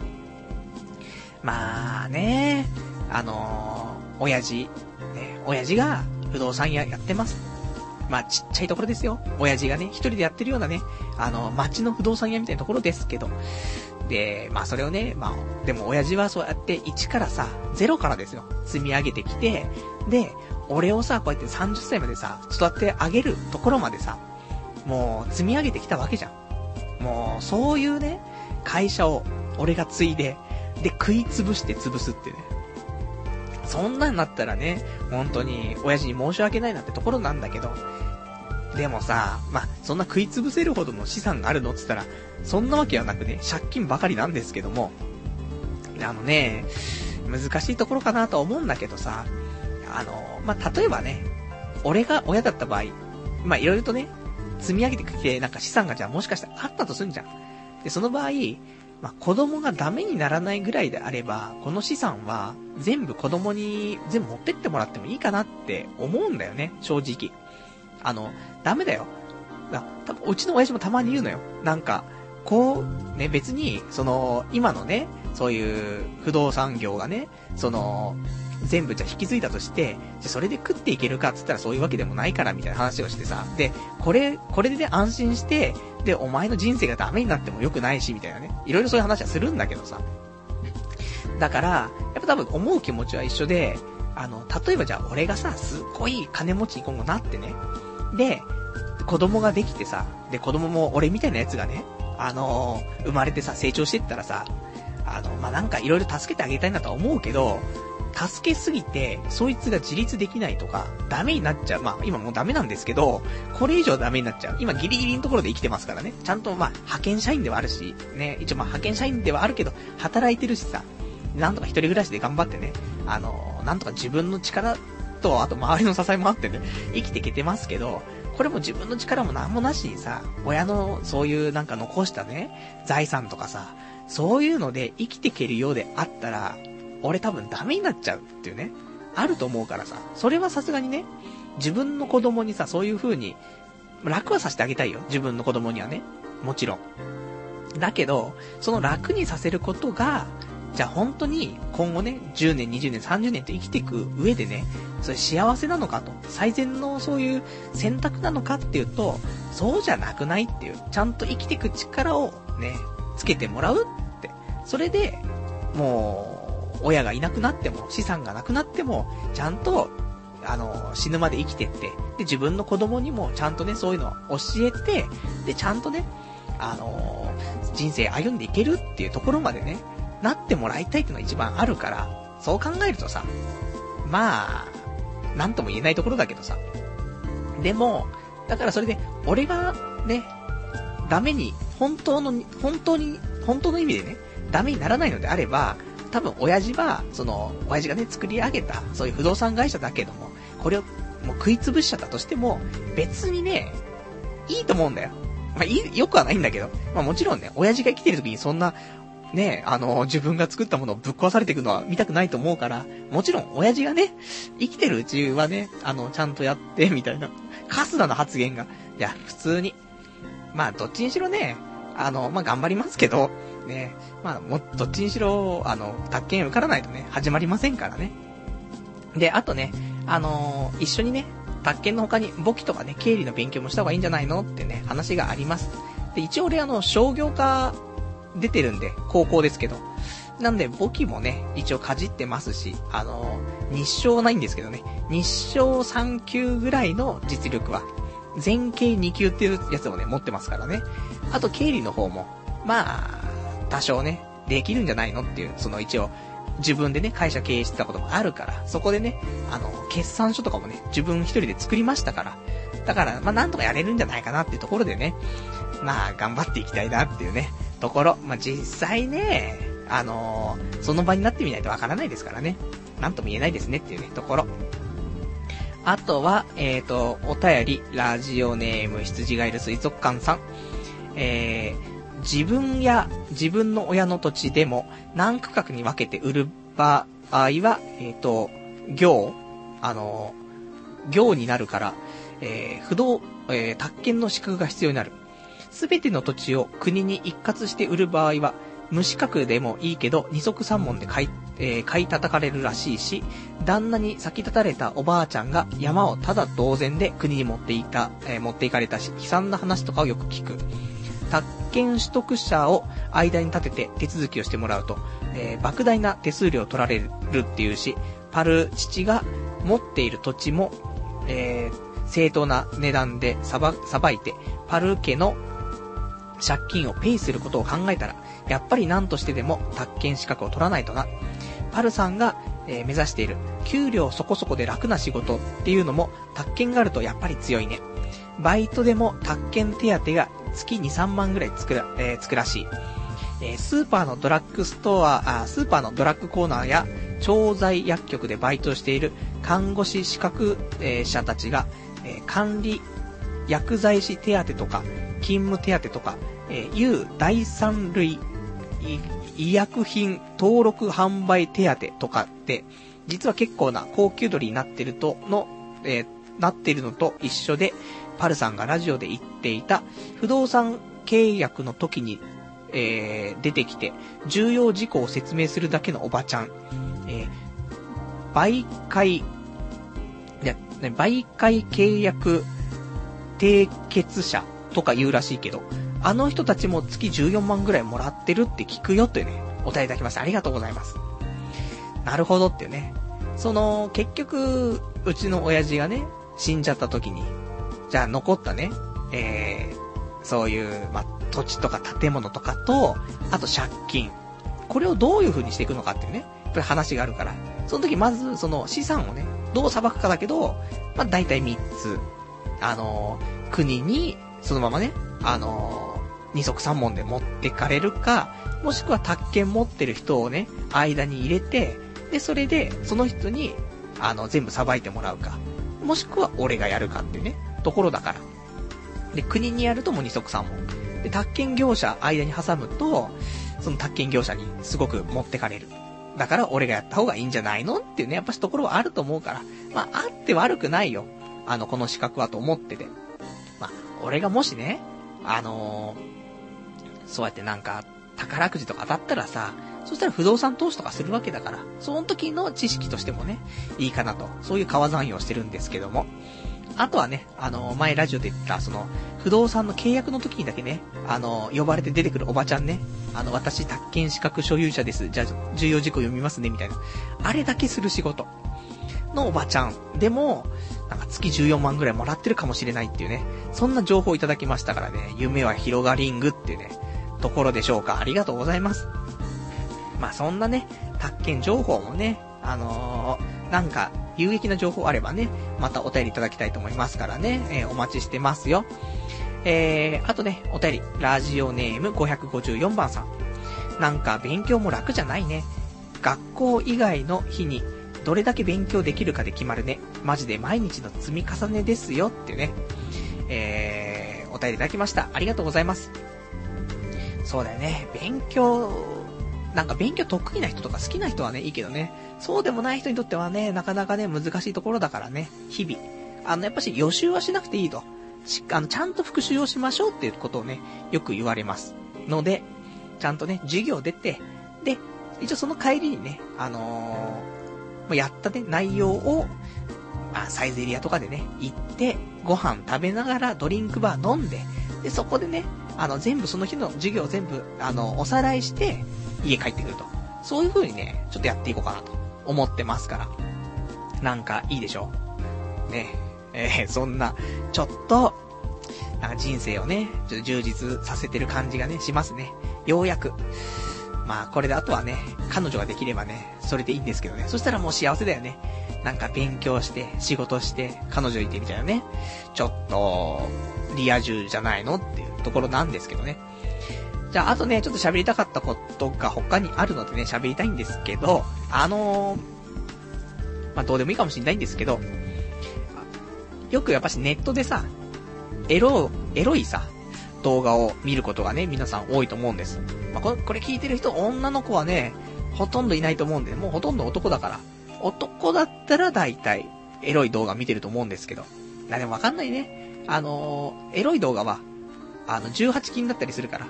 まあね、あのー、親父、ね、親父が不動産屋やってます。まあちっちゃいところですよ。親父がね、一人でやってるようなね、あの、町の不動産屋みたいなところですけど。で、まあそれをね、まあ、でも親父はそうやって1からさ、0からですよ。積み上げてきて、で、俺をさ、こうやって30歳までさ、育て上げるところまでさ、もう積み上げてきたわけじゃん。もう、そういうね、会社を俺が継いで、で、食い潰して潰すってね。そんなんなったらね、本当に、親父に申し訳ないなってところなんだけど、でもさ、まあ、そんな食い潰せるほどの資産があるの？って言ったら、そんなわけはなくね、借金ばかりなんですけども、あのね、難しいところかなとは思うんだけどさ、あの、まあ、例えばね、俺が親だった場合、まあ、いろいろとね、積み上げてきて、なんか資産がじゃあもしかしたらあったとすんじゃん。で、その場合、まあ、子供がダメにならないぐらいであれば、この資産は全部子供に全部持ってってもらってもいいかなって思うんだよね、正直。あの、ダメだよ。だ多分うちの親父もたまに言うのよ。なんか、こう、ね、別に、その、今のね、そういう不動産業がね、その、全部じゃ引き継いだとして、じゃそれで食っていけるかって言ったらそういうわけでもないからみたいな話をしてさ、で、これ、これで、安心して、で、お前の人生がダメになっても良くないし、みたいなね。いろいろそういう話はするんだけどさ。だから、やっぱ多分思う気持ちは一緒で、あの、例えばじゃあ俺がさ、すっごい金持ちに今後なってね。で、子供ができてさ、で、子供も俺みたいなやつがね、あのー、生まれてさ、成長してったらさ、あの、まあ、なんかいろいろ助けてあげたいなとは思うけど、助けすぎて、そいつが自立できないとか、ダメになっちゃう。まあ、今もうダメなんですけど、これ以上ダメになっちゃう。今ギリギリのところで生きてますからね。ちゃんとまあ、派遣社員ではあるし、ね、一応まあ、派遣社員ではあるけど、働いてるしさ、なんとか一人暮らしで頑張ってね、あの、なんとか自分の力と、あと周りの支えもあってね、生きていけてますけど、これも自分の力もなんもなしにさ、親のそういうなんか残したね、財産とかさ、そういうので生きていけるようであったら、俺多分ダメになっちゃうっていうね、あると思うからさ、それはさすがにね、自分の子供にさ、そういう風に、楽はさせてあげたいよ。自分の子供にはね。もちろん。だけど、その楽にさせることが、じゃあ本当に今後ね、10年、20年、30年と生きていく上でね、それ幸せなのかと、最善のそういう選択なのかっていうと、そうじゃなくないっていう、ちゃんと生きていく力をね、つけてもらうって。それで、もう、親がいなくなっても、資産がなくなっても、ちゃんと、あの、死ぬまで生きてって、で、自分の子供にもちゃんとね、そういうのを教えて、で、ちゃんとね、あの人生歩んでいけるっていうところまでね、なってもらいたいってのが一番あるから、そう考えるとさ、まあ、なんとも言えないところだけどさ。でも、だからそれで、俺がね、ダメに、本当の、本当に、本当の意味でね、ダメにならないのであれば、多分親父は、その、親父がね、作り上げた、そういう不動産会社だけども、これをもう食い潰しちゃったとしても、別にね、いいと思うんだよ。まあ、いい、よくはないんだけど、まあもちろんね、親父が生きてる時にそんな、ね、あの、自分が作ったものをぶっ壊されていくのは見たくないと思うから、もちろん、親父がね、生きてるうちはね、あの、ちゃんとやって、みたいな。カスナの発言が、いや、普通に。まあ、どっちにしろね、あの、まあ、頑張りますけど、ね、まあ、も、どっちにしろ、あの、宅建受からないとね、始まりませんからね。で、あとね、あの、一緒にね、宅建の他に簿記とかね、経理の勉強もした方がいいんじゃないの？ってね、話があります。で、一応俺あの、商業科出てるんで、高校ですけど。なんで、簿記もね、一応かじってますし、あのー、日照ないんですけどね、日照3級ぐらいの実力は、全経2級っていうやつをね、持ってますからね。あと、経理の方も、まあ、多少ね、できるんじゃないのっていう、その一応、自分でね、会社経営してたこともあるから、そこでね、あの、決算書とかもね、自分一人で作りましたから、だから、まあ、なんとかやれるんじゃないかなっていうところでね、まあ、頑張っていきたいなっていうね、ところ。まあ、実際ね、あのー、その場になってみないとわからないですからね。なんとも言えないですねっていうね、ところ。あとは、えっ、ー、と、お便り、ラジオネーム、羊ガエル水族館さん。えー、自分や自分の親の土地でも何区画に分けて売る場合は、えっ、ー、と、行、あの、行になるから、えー、不動、えー、宅建の資格が必要になる。すべての土地を国に一括して売る場合は、無資格でもいいけど、二足三門で買い、えー、買い叩かれるらしいし、旦那に先立たれたおばあちゃんが山をただ同然で国に持っていた、えー、持っていかれたし、悲惨な話とかをよく聞く。宅建取得者を間に立てて手続きをしてもらうと、えー、莫大な手数料を取られるっていうし、パル父が持っている土地も、えー、正当な値段でさば、さばいて、パル家の、借金をペイすることを考えたら、やっぱり何としてでも宅建資格を取らないとな。パルさんが、えー、目指している、給料そこそこで楽な仕事っていうのも、宅建があるとやっぱり強いね。バイトでも宅建手当が月2、3万ぐらいつくら、えー、つくらしい。えー、スーパーのドラッグストア、あ、スーパーのドラッグコーナーや、調剤薬局でバイトしている看護師資格、えー、者たちが、えー、管理、薬剤師手当とか、勤務手当とか、えー、U 第三類医薬品登録販売手当とかって、実は結構な高級取りになってるとの、えー、なってるのと一緒で、パルさんがラジオで言っていた、不動産契約の時に、えー、出てきて、重要事項を説明するだけのおばちゃん、えー、媒介、いや、ね、媒介契約締結者とか言うらしいけど、あの人たちも月14万ぐらいもらってるって聞くよってね、お答えいただきました。ありがとうございます。なるほどっていうね。その、結局、うちの親父がね、死んじゃった時に、じゃあ残ったね、えー、そういう、ま土地とか建物とかと、あと借金。これをどういう風にしていくのかっていうね、やっぱり話があるから。その時まず、その資産をね、どう裁くかだけど、まあ、大体3つ。あのー、国に、そのままね、あのー、二足三門で持ってかれるか、もしくは宅建持ってる人をね、間に入れて、で、それで、その人に、あの、全部裁いてもらうか。もしくは俺がやるかっていうね、ところだから。で、国にやるともう二足三門。で、宅建業者間に挟むと、その宅建業者にすごく持ってかれる。だから俺がやった方がいいんじゃないのっていうね、やっぱしところはあると思うから。まあ、あって悪くないよ。あの、この資格はと思ってて。まあ、俺がもしね、あのー、そうやってなんか、宝くじとか当たったらさ、そしたら不動産投資とかするわけだから、その時の知識としてもね、いいかなと、そういう川残用してるんですけども。あとはね、あのー、前ラジオで言った、その、不動産の契約の時にだけね、あのー、呼ばれて出てくるおばちゃんね、あの、私、宅建資格所有者です。じゃあ、重要事項読みますね、みたいな。あれだけする仕事。のおばちゃん。でも、なんか月14万ぐらいもらってるかもしれないっていうね、そんな情報をいただきましたからね、夢は広がりんぐっていうね、ところでしょうか。ありがとうございます。まあそんなね、宅建情報もね、あのー、なんか、有益な情報あればね、またお便りいただきたいと思いますからね、えー、お待ちしてますよ。えー、あとね、お便り、ラジオネーム554番さん。なんか勉強も楽じゃないね。学校以外の日にどれだけ勉強できるかで決まるね。マジで毎日の積み重ねですよってね。えー、お便りいただきました。ありがとうございます。そうだよね。勉強、なんか勉強得意な人とか好きな人はね、いいけどね。そうでもない人にとってはね、なかなかね、難しいところだからね。日々。あの、やっぱし予習はしなくていいと。し、あの、ちゃんと復習をしましょうっていうことをね、よく言われます。ので、ちゃんとね、授業出て、で、一応その帰りにね、あのまやったね、内容を、あ、サイゼリアとかでね、行って、ご飯食べながらドリンクバー飲んで、で、そこでね、あの、全部その日の授業全部、あの、おさらいして、家帰ってくると。そういう風にね、ちょっとやっていこうかなと思ってますから。なんか、いいでしょね。えー、そんな、ちょっと、なんか人生をね、ちょっと充実させてる感じがね、しますね。ようやく。まあ、これであとはね、彼女ができればね、それでいいんですけどね。そしたらもう幸せだよね。なんか勉強して、仕事して、彼女いてみたいなね。ちょっと、リア充じゃないのっていうところなんですけどね。じゃあ、あとね、ちょっと喋りたかったことが他にあるのでね、喋りたいんですけど、あのー、まあ、どうでもいいかもしんないんですけど、よくやっぱしネットでさ、エロ、エロいさ、動画を見ることがね、皆さん多いと思うんです。まあ、これ、これ聞いてる人、女の子はね、ほとんどいないと思うんで、もうほとんど男だから。男だったら大体、エロい動画見てると思うんですけど。な、でもわかんないね。あのー、エロい動画は、あの、18禁だったりするから。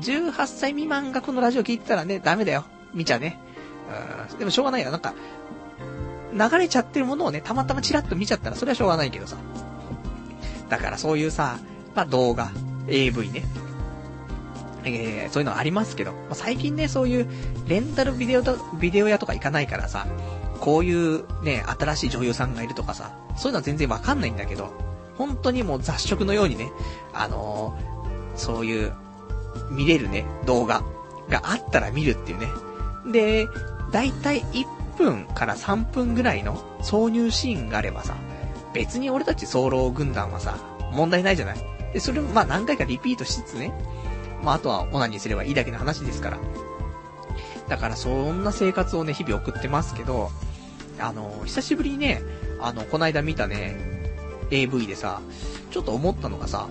18歳未満がこのラジオ聞いてたらね、ダメだよ。見ちゃね。うん、でもしょうがないよ。なんか、流れちゃってるものをね、たまたまチラッと見ちゃったら、それはしょうがないけどさ。だからそういうさ、まあ、動画、AV ね。えー、そういうのありますけど、まあ、最近ね、そういうレンタルビデオ、ビデオ屋とか行かないからさ、こういうね、新しい女優さんがいるとかさ、そういうのは全然わかんないんだけど、本当にもう雑食のようにね、あのー、そういう見れるね、動画があったら見るっていうね。で、だいたい1分から3分ぐらいの挿入シーンがあればさ、別に俺たち早漏軍団はさ、問題ないじゃないで、それをまあ何回かリピートしつつね、まああとはオナニーすればいいだけの話ですから。だからそんな生活をね、日々送ってますけど、あの、久しぶりにね、あの、こないだ見たね、AV でさ、ちょっと思ったのがさ、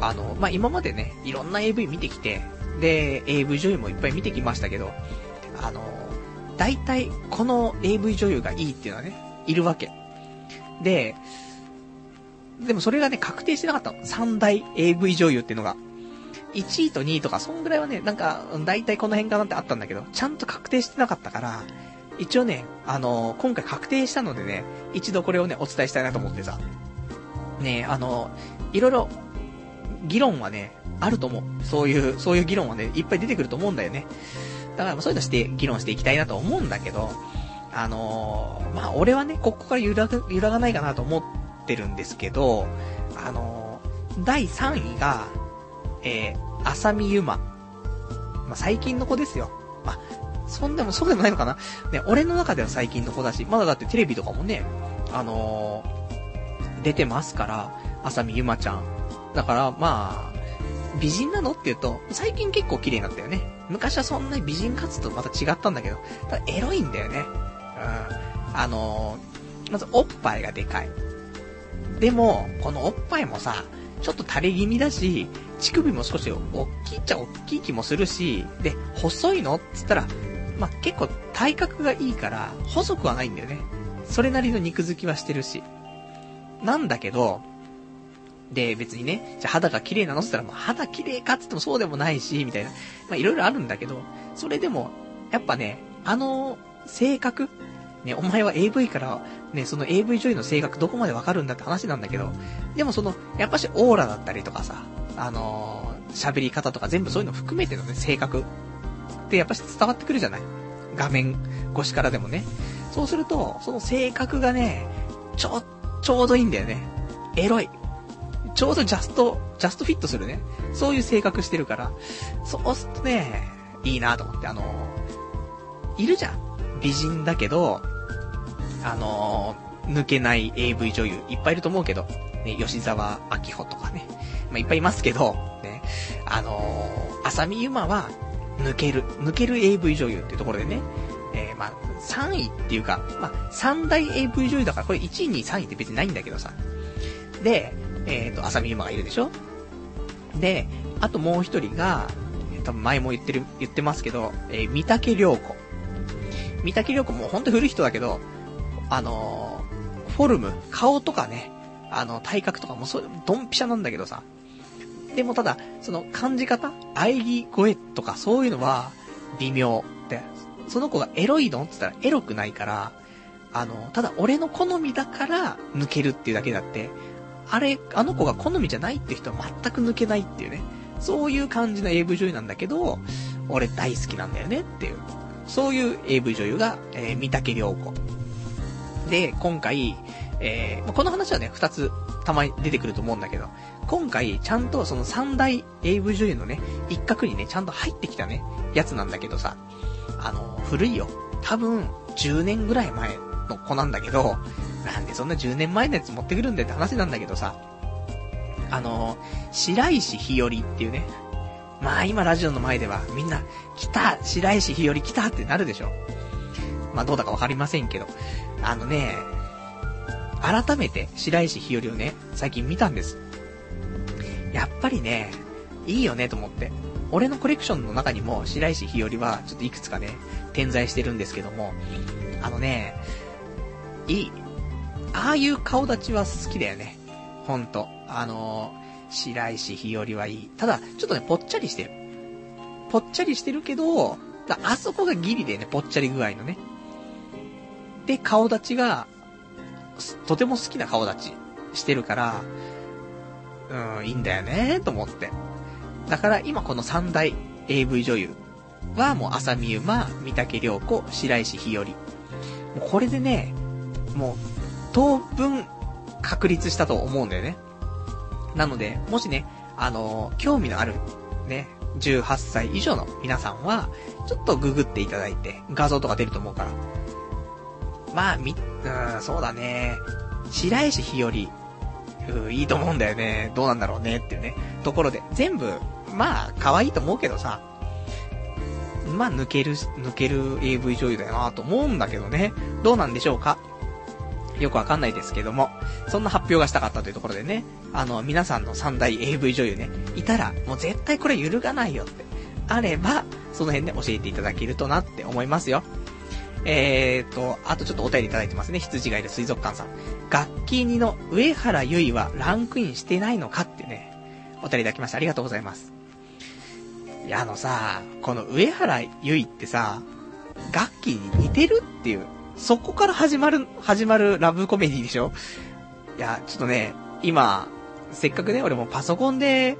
あの、まあ、今までね、いろんな AV 見てきて、で、AV 女優もいっぱい見てきましたけど、あの、大体、この AV 女優がいいっていうのはね、いるわけ。で、でもそれがね、確定してなかったの。三大 AV 女優っていうのが。1位と2位とか、そんぐらいはね、なんか、大体この辺かなってあったんだけど、ちゃんと確定してなかったから、一応ね、あのー、今回確定したのでね、一度これをね、お伝えしたいなと思ってさ。ねあのー、いろいろ、議論はね、あると思う。そういう、そういう議論はね、いっぱい出てくると思うんだよね。だからそういうのして、議論していきたいなと思うんだけど、あのー、まあ、俺はね、ここから揺らが、揺らがないかなと思ってるんですけど、あの、第3位が、えー、浅見ゆま。まあ、最近の子ですよ。まあ、そんでも、そうでもないのかなね、俺の中では最近の子だし、まだだってテレビとかもね、あのー、出てますから、浅見ゆまちゃん。だから、まあ、美人なのって言うと、最近結構綺麗になったよね。昔はそんなに美人かつとまた違ったんだけど、ただエロいんだよね。うん。あのー、まずおっぱいがでかい。でも、このおっぱいもさ、ちょっと垂れ気味だし、乳首も少し大きいっちゃ大きい気もするし、で、細いのっつったら、まあ、結構体格がいいから、細くはないんだよね。それなりの肉付きはしてるし。なんだけど、で、別にね、じゃ肌が綺麗なのって言ったら、もう肌綺麗かって言ってもそうでもないし、みたいな。まあ、いろいろあるんだけど、それでも、やっぱね、あの、性格ね、お前は AV から、ね、その AV 女優の性格どこまでわかるんだって話なんだけど、でもその、やっぱしオーラだったりとかさ、あのー、喋り方とか全部そういうの含めてのね、性格ってやっぱし伝わってくるじゃない？画面越しからでもね。そうすると、その性格がね、ちょ、ちょうどいいんだよね。エロい。ちょうどジャスト、ジャストフィットするね。そういう性格してるから、そうするとね、いいなと思って、あのー、いるじゃん。美人だけど、あのー、抜けない AV 女優いっぱいいると思うけど、ね、吉沢明穂とかね。まあ、いっぱいいますけど、ね、あのー、浅見ゆまは、抜ける、抜ける AV 女優っていうところでね、えー、まあ、3位っていうか、まあ、3大 AV 女優だから、これ1位、2位、3位って別にないんだけどさ。で、えっ、ー、と、浅見ゆまがいるでしょ？で、あともう一人が、多分前も言ってる、言ってますけど、えー、三竹良子。三竹良子もほんと古い人だけど、あのー、フォルム、顔とかね、あの、体格とかもそう、ドンピシャなんだけどさ。でもただ、その感じ方喘ぎ声とかそういうのは、微妙。で、その子がエロいのって言ったらエロくないから、あの、ただ俺の好みだから抜けるっていうだけだって、あれ、あの子が好みじゃないって人は全く抜けないっていうね。そういう感じの AV 女優なんだけど、俺大好きなんだよねっていう。そういう AV 女優が、えー、三竹良子。で、今回、えー、この話はね、二つ、たまに出てくると思うんだけど、今回、ちゃんとその三大 AV 女優のね、一角にね、ちゃんと入ってきたね、やつなんだけどさ、あの、古いよ。多分、10年ぐらい前の子なんだけど、なんでそんな10年前のやつ持ってくるんだよって話なんだけどさ、あの、白石日和っていうね、まあ今ラジオの前ではみんな、来た白石日和来たってなるでしょ。まあどうだかわかりませんけど。あのね、改めて白石日和をね、最近見たんです。やっぱりね、いいよねと思って。俺のコレクションの中にも白石日和はちょっといくつかね、点在してるんですけども、あのね、いい。ああいう顔立ちは好きだよね。ほんと。あのー、白石日和はいい。ただ、ちょっとね、ぽっちゃりしてる。ぽっちゃりしてるけど、あそこがギリでね、ぽっちゃり具合のね。で、顔立ちが、とても好きな顔立ちしてるから、うん、いいんだよねと思って。だから今この三大 AV 女優はもう浅見ゆま、三竹良子、白石日和。もうこれでね、もう、当分確立したと思うんだよね。なので、もしね、あのー、興味のある、ね、18歳以上の皆さんは、ちょっとググっていただいて、画像とか出ると思うから。まあ、み、うん、そうだね。白石日和、うん、いいと思うんだよね。どうなんだろうねっていうね。ところで、全部、まあ、可愛いと思うけどさ、まあ、抜ける、抜ける AV 女優だよなと思うんだけどね。どうなんでしょうかよくわかんないですけども、そんな発表がしたかったというところでね、あの、皆さんの三大 AV 女優ね、いたら、もう絶対これ揺るがないよって、あれば、その辺で教えていただけるとなって思いますよ。えーと、あとちょっとお便りいただいてますね。羊がいる水族館さん。楽器2の上原ゆいはランクインしてないのかってね、お便りいただきました。ありがとうございます。いや、あのさ、この上原ゆいってさ、楽器に似てるっていう、そこから始まる、始まるラブコメディでしょ？いや、ちょっとね、今、せっかくね、俺もパソコンで、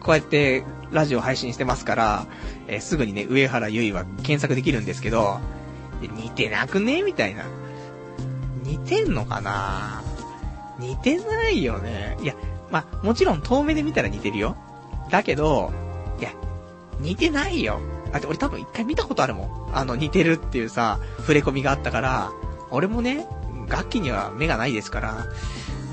こうやってラジオ配信してますから、えー、すぐにね、上原ゆいは検索できるんですけど、似てなくね？みたいな。似てんのかな？似てないよね。いや、まあ、もちろん遠目で見たら似てるよ。だけど、いや、似てないよ。あって俺多分一回見たことあるもん。あの、似てるっていうさ、触れ込みがあったから、俺もね、楽器には目がないですから、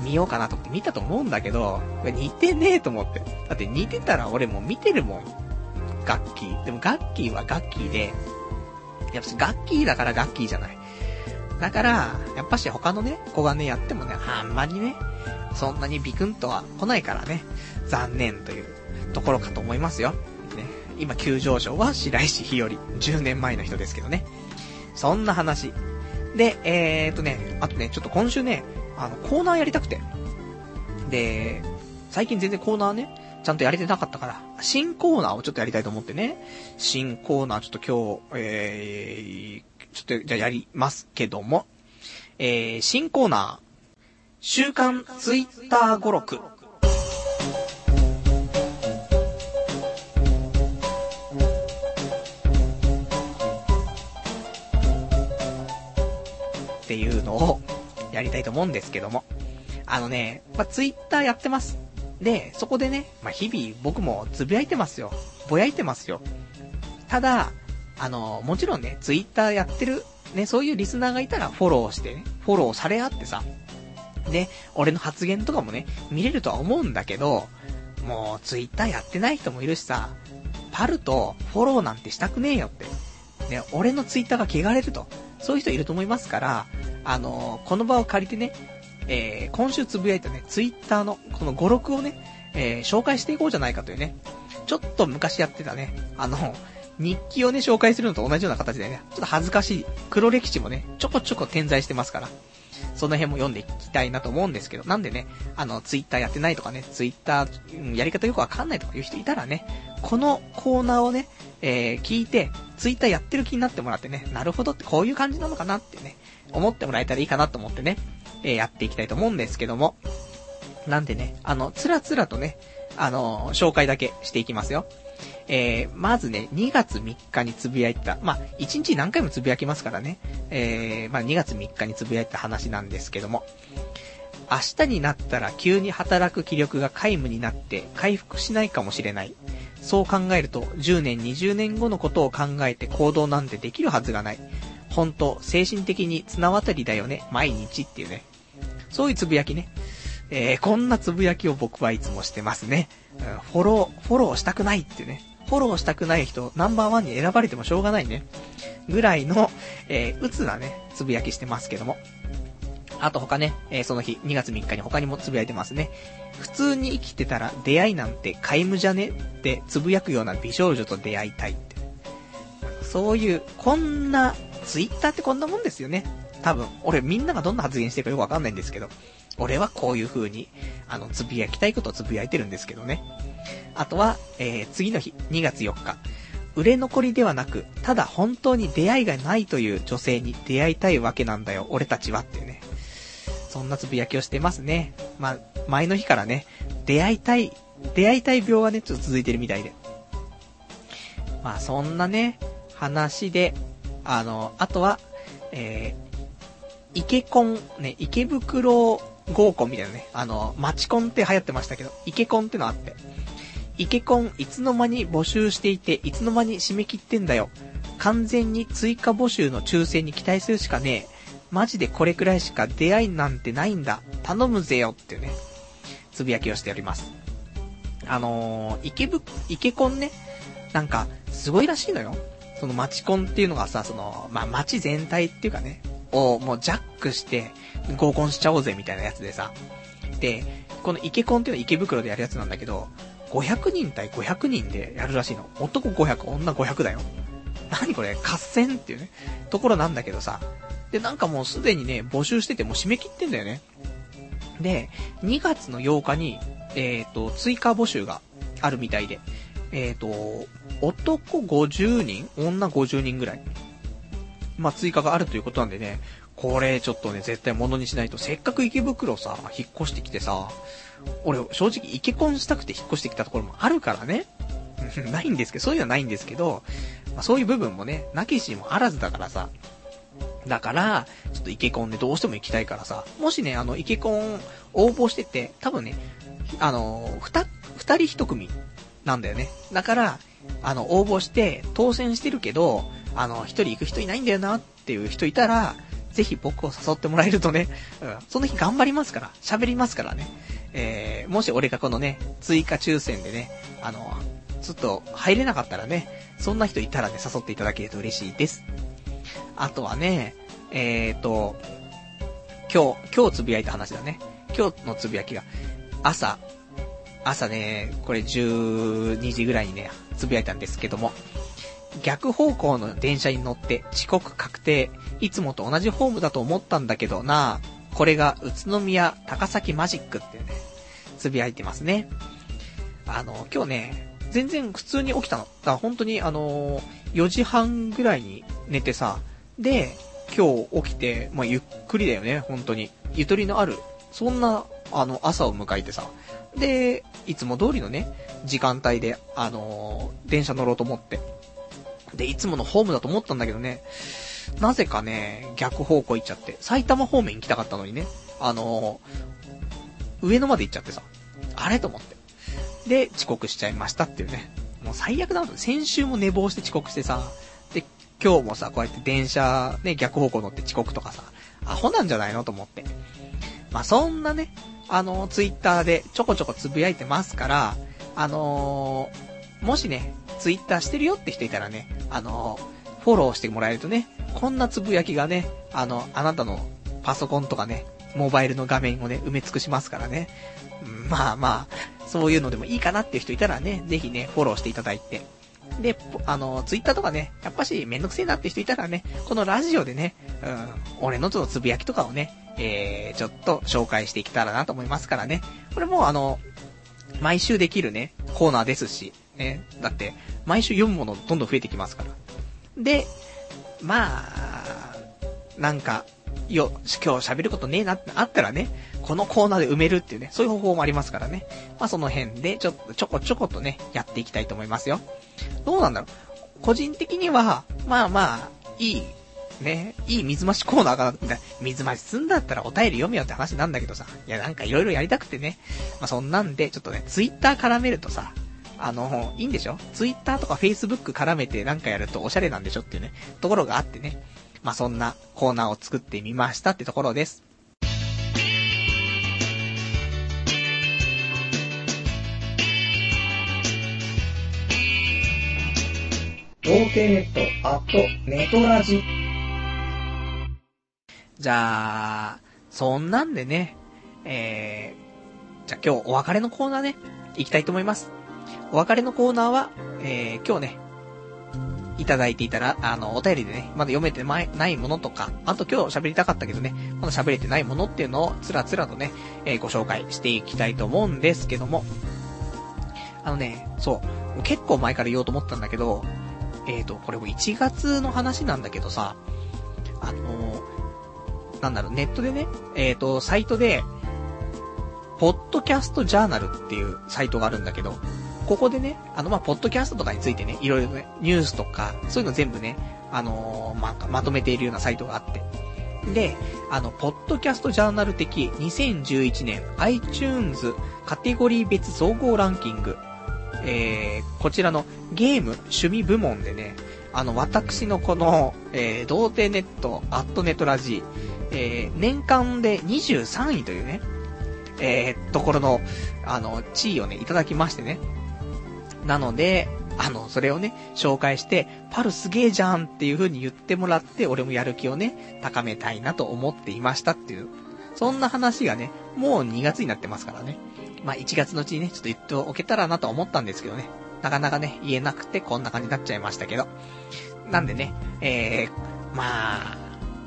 見ようかなと思って見たと思うんだけど、似てねえと思って。だって似てたら俺も見てるもん。楽器。でも楽器は楽器で、やっぱ楽器だから楽器じゃない。だから、やっぱし他のね、子がね、やってもね、あんまりね、そんなにビクンとは来ないからね、残念というところかと思いますよ。ね、今急上昇は白石日和、10年前の人ですけどね。そんな話。で、えーとね、あとね、ちょっと今週ね、あの、コーナーやりたくて。で、最近全然コーナーね、ちゃんとやれてなかったから、新コーナーをちょっとやりたいと思ってね。新コーナーちょっと今日、えー、ちょっとじゃあやりますけども。えー、新コーナー、週刊ツイッター語録。っていうのをやりたいと思うんですけども。あのね、まあ、ツイッターやってます。で、そこでね、まあ、日々僕もつぶやいてますよ。ぼやいてますよ。ただ、あの、もちろんね、ツイッターやってる、ね、そういうリスナーがいたらフォローしてね、フォローされ合ってさ、で、俺の発言とかもね、見れるとは思うんだけど、もうツイッターやってない人もいるしさ、パルとフォローなんてしたくねえよって。ね、俺のツイッターが汚れると。そういう人いると思いますから、あのこの場を借りてね、えー、今週つぶやいたね、ツイッターのこの語録をね、えー、紹介していこうじゃないかというね、ちょっと昔やってたね、あの、日記をね、紹介するのと同じような形でね、ちょっと恥ずかしい黒歴史もね、ちょこちょこ点在してますから、その辺も読んでいきたいなと思うんですけど、なんでね、あの、ツイッターやってないとかね、ツイッター、やり方よくわかんないとかいう人いたらね、このコーナーをね、えー、聞いて、ツイッターやってる気になってもらってね、なるほどってこういう感じなのかなってね、思ってもらえたらいいかなと思ってね、えー、やっていきたいと思うんですけども。なんでね、あの、つらつらとね、あのー、紹介だけしていきますよ。えー、まずね、2月3日につぶやいた、まあ、1日何回もつぶやきますからね、えー、まあ、2月3日につぶやいた話なんですけども、明日になったら急に働く気力が皆無になって回復しないかもしれない。そう考えると、10年、20年後のことを考えて行動なんてできるはずがない。本当精神的に綱渡りだよね、毎日っていうね。そういうつぶやきね。えー、こんなつぶやきを僕はいつもしてますね。うん、フォロー、フォローしたくないっていうね。フォローしたくない人、ナンバーワンに選ばれてもしょうがないね。ぐらいの、えー、うつなね、つぶやきしてますけども。あと他ね、えー、その日、2月3日に他にもつぶやいてますね。普通に生きてたら出会いなんて皆無じゃねってつぶやくような美少女と出会いたいって。そういう、こんな、ツイッターってこんなもんですよね。多分、俺みんながどんな発言してるかよくわかんないんですけど、俺はこういう風に、あの、つぶやきたいことをつぶやいてるんですけどね。あとは、えー、次の日、2月4日。売れ残りではなく、ただ本当に出会いがないという女性に出会いたいわけなんだよ、俺たちはっていうね。そんなつぶやきをしてますね。まあ、前の日からね、出会いたい、出会いたい病がね、ちょっと続いてるみたいで。まあ、そんなね、話で、あの、あとは、えー、池コン、ね、池袋合コンみたいなね、あの、マチコンって流行ってましたけど、池コンってのあって、イケコンいつの間に募集していて、いつの間に締め切ってんだよ。完全に追加募集の抽選に期待するしかねえ。マジでこれくらいしか出会いなんてないんだ。頼むぜよっていうね、つぶやきをしております。あのー、イケブ、イケコンね、なんか、すごいらしいのよ。そのマチコンっていうのがさ、その、まあ、街全体っていうかね、をもうジャックして、合コンしちゃおうぜみたいなやつでさ。で、このイケコンっていうのは池袋でやるやつなんだけど、500人対500人でやるらしいの。男500、女500だよ。何これ？合戦っていうね、ところなんだけどさ。で、なんかもうすでにね、募集しててもう締め切ってんだよね。で、2月の8日に、えっ、ー、と、追加募集があるみたいで、えっ、ー、と、男50人？女50人ぐらい？まあ、追加があるということなんでね、これちょっとね、絶対物にしないと、せっかく池袋さ、引っ越してきてさ、俺、正直、イケコンしたくて引っ越してきたところもあるからね。ないんですけど、そういうのはないんですけど、まあ、そういう部分もね、なきしもあらずだからさ。だから、ちょっとイケコンでどうしても行きたいからさ、もしね、あの、イケコン応募してて、多分ね、あの、二、二人一組なんだよね。だから、あの、応募して当選してるけど、あの、一人行く人いないんだよなっていう人いたら、ぜひ僕を誘ってもらえるとね、うん、その日頑張りますから、喋りますからね。えー、もし俺がこのね、追加抽選でね、あの、ちょっと入れなかったらね、そんな人いたらね、誘っていただけると嬉しいです。あとはね、えーと、今日、今日つぶやいた話だね。今日のつぶやきが、朝、朝ね、これ12時ぐらいにね、つぶやいたんですけども、逆方向の電車に乗って遅刻確定。いつもと同じホームだと思ったんだけどなこれが宇都宮高崎マジックってね、つぶやいてますね。あの、今日ね、全然普通に起きたの。だ本当にあの4時半ぐらいに寝てさ、で、今日起きて、まあ、ゆっくりだよね、本当に。ゆとりのある、そんな、あの、朝を迎えてさ。で、いつも通りのね、時間帯で、あのー、電車乗ろうと思って。で、いつものホームだと思ったんだけどね、なぜかね、逆方向行っちゃって、埼玉方面行きたかったのにね、あのー、上野まで行っちゃってさ、あれと思って。で、遅刻しちゃいましたっていうね。もう最悪だな先週も寝坊して遅刻してさ、で、今日もさ、こうやって電車、ね、逆方向乗って遅刻とかさ、アホなんじゃないのと思って。まあ、そんなね、あの、ツイッターでちょこちょこつぶやいてますから、あのー、もしね、ツイッターしてるよって人いたらね、あのー、フォローしてもらえるとね、こんなつぶやきがね、あの、あなたのパソコンとかね、モバイルの画面をね、埋め尽くしますからね。まあまあ、そういうのでもいいかなっていう人いたらね、ぜひね、フォローしていただいて。で、あの、ツイッターとかね、やっぱしめんどくせえなって人いたらね、このラジオでね、うん、俺のとのつぶやきとかをね、えー、ちょっと紹介していけたらなと思いますからね。これもあの、毎週できるね、コーナーですし、ね、だって、毎週読むものどんどん増えてきますから。で、まあ、なんか、よ、今日喋ることねえなってあったらね、このコーナーで埋めるっていうね、そういう方法もありますからね。まあその辺で、ちょっと、ちょこちょことね、やっていきたいと思いますよ。どうなんだろう？個人的には、まあまあ、いい、ね、いい水増しコーナーが、水増しすんだったらお便り読めよって話なんだけどさ。いや、なんかいろいろやりたくてね。まあそんなんで、ちょっとね、ツイッター絡めるとさ、あの、いいんでしょ？ツイッターとかフェイスブック絡めてなんかやるとおしゃれなんでしょっていうね、ところがあってね。まあ、そんなコーナーを作ってみましたってところです。童貞ネット、アット、ネトラジ。じゃあ、そんなんでね、えー、じゃあ今日お別れのコーナーね、行きたいと思います。お別れのコーナーは、えー、今日ね、いただいていたら、あの、お便りでね、まだ読めてないものとか、あと今日喋りたかったけどね、まだ喋れてないものっていうのをつらつらとね、えー、ご紹介していきたいと思うんですけども、あのね、そう、結構前から言おうと思ったんだけど、えっ、ー、と、これも1月の話なんだけどさ、あのー、なんだろう、ネットでね、えっ、と、サイトで、ポッドキャストジャーナルっていうサイトがあるんだけど、ここでね、あの、まポッドキャストとかについてね、いろいろね、ニュースとか、そういうの全部ね、あのー、ままとめているようなサイトがあって。で、あの、ポッドキャストジャーナル的2011年 iTunes カテゴリー別総合ランキングえー、こちらのゲーム趣味部門でね、あの、私のこの、えー、童貞ネット、アットネットラジえー、年間で23位というね、えー、ところの、あの、地位をね、いただきましてね。なので、あの、それをね、紹介して、パルすげえじゃんっていう風に言ってもらって、俺もやる気をね、高めたいなと思っていましたっていう、そんな話がね、もう2月になってますからね。まあ、1月のうちにね、ちょっと言っておけたらなと思ったんですけどね。なかなかね、言えなくてこんな感じになっちゃいましたけど。なんでね、えー、まあ、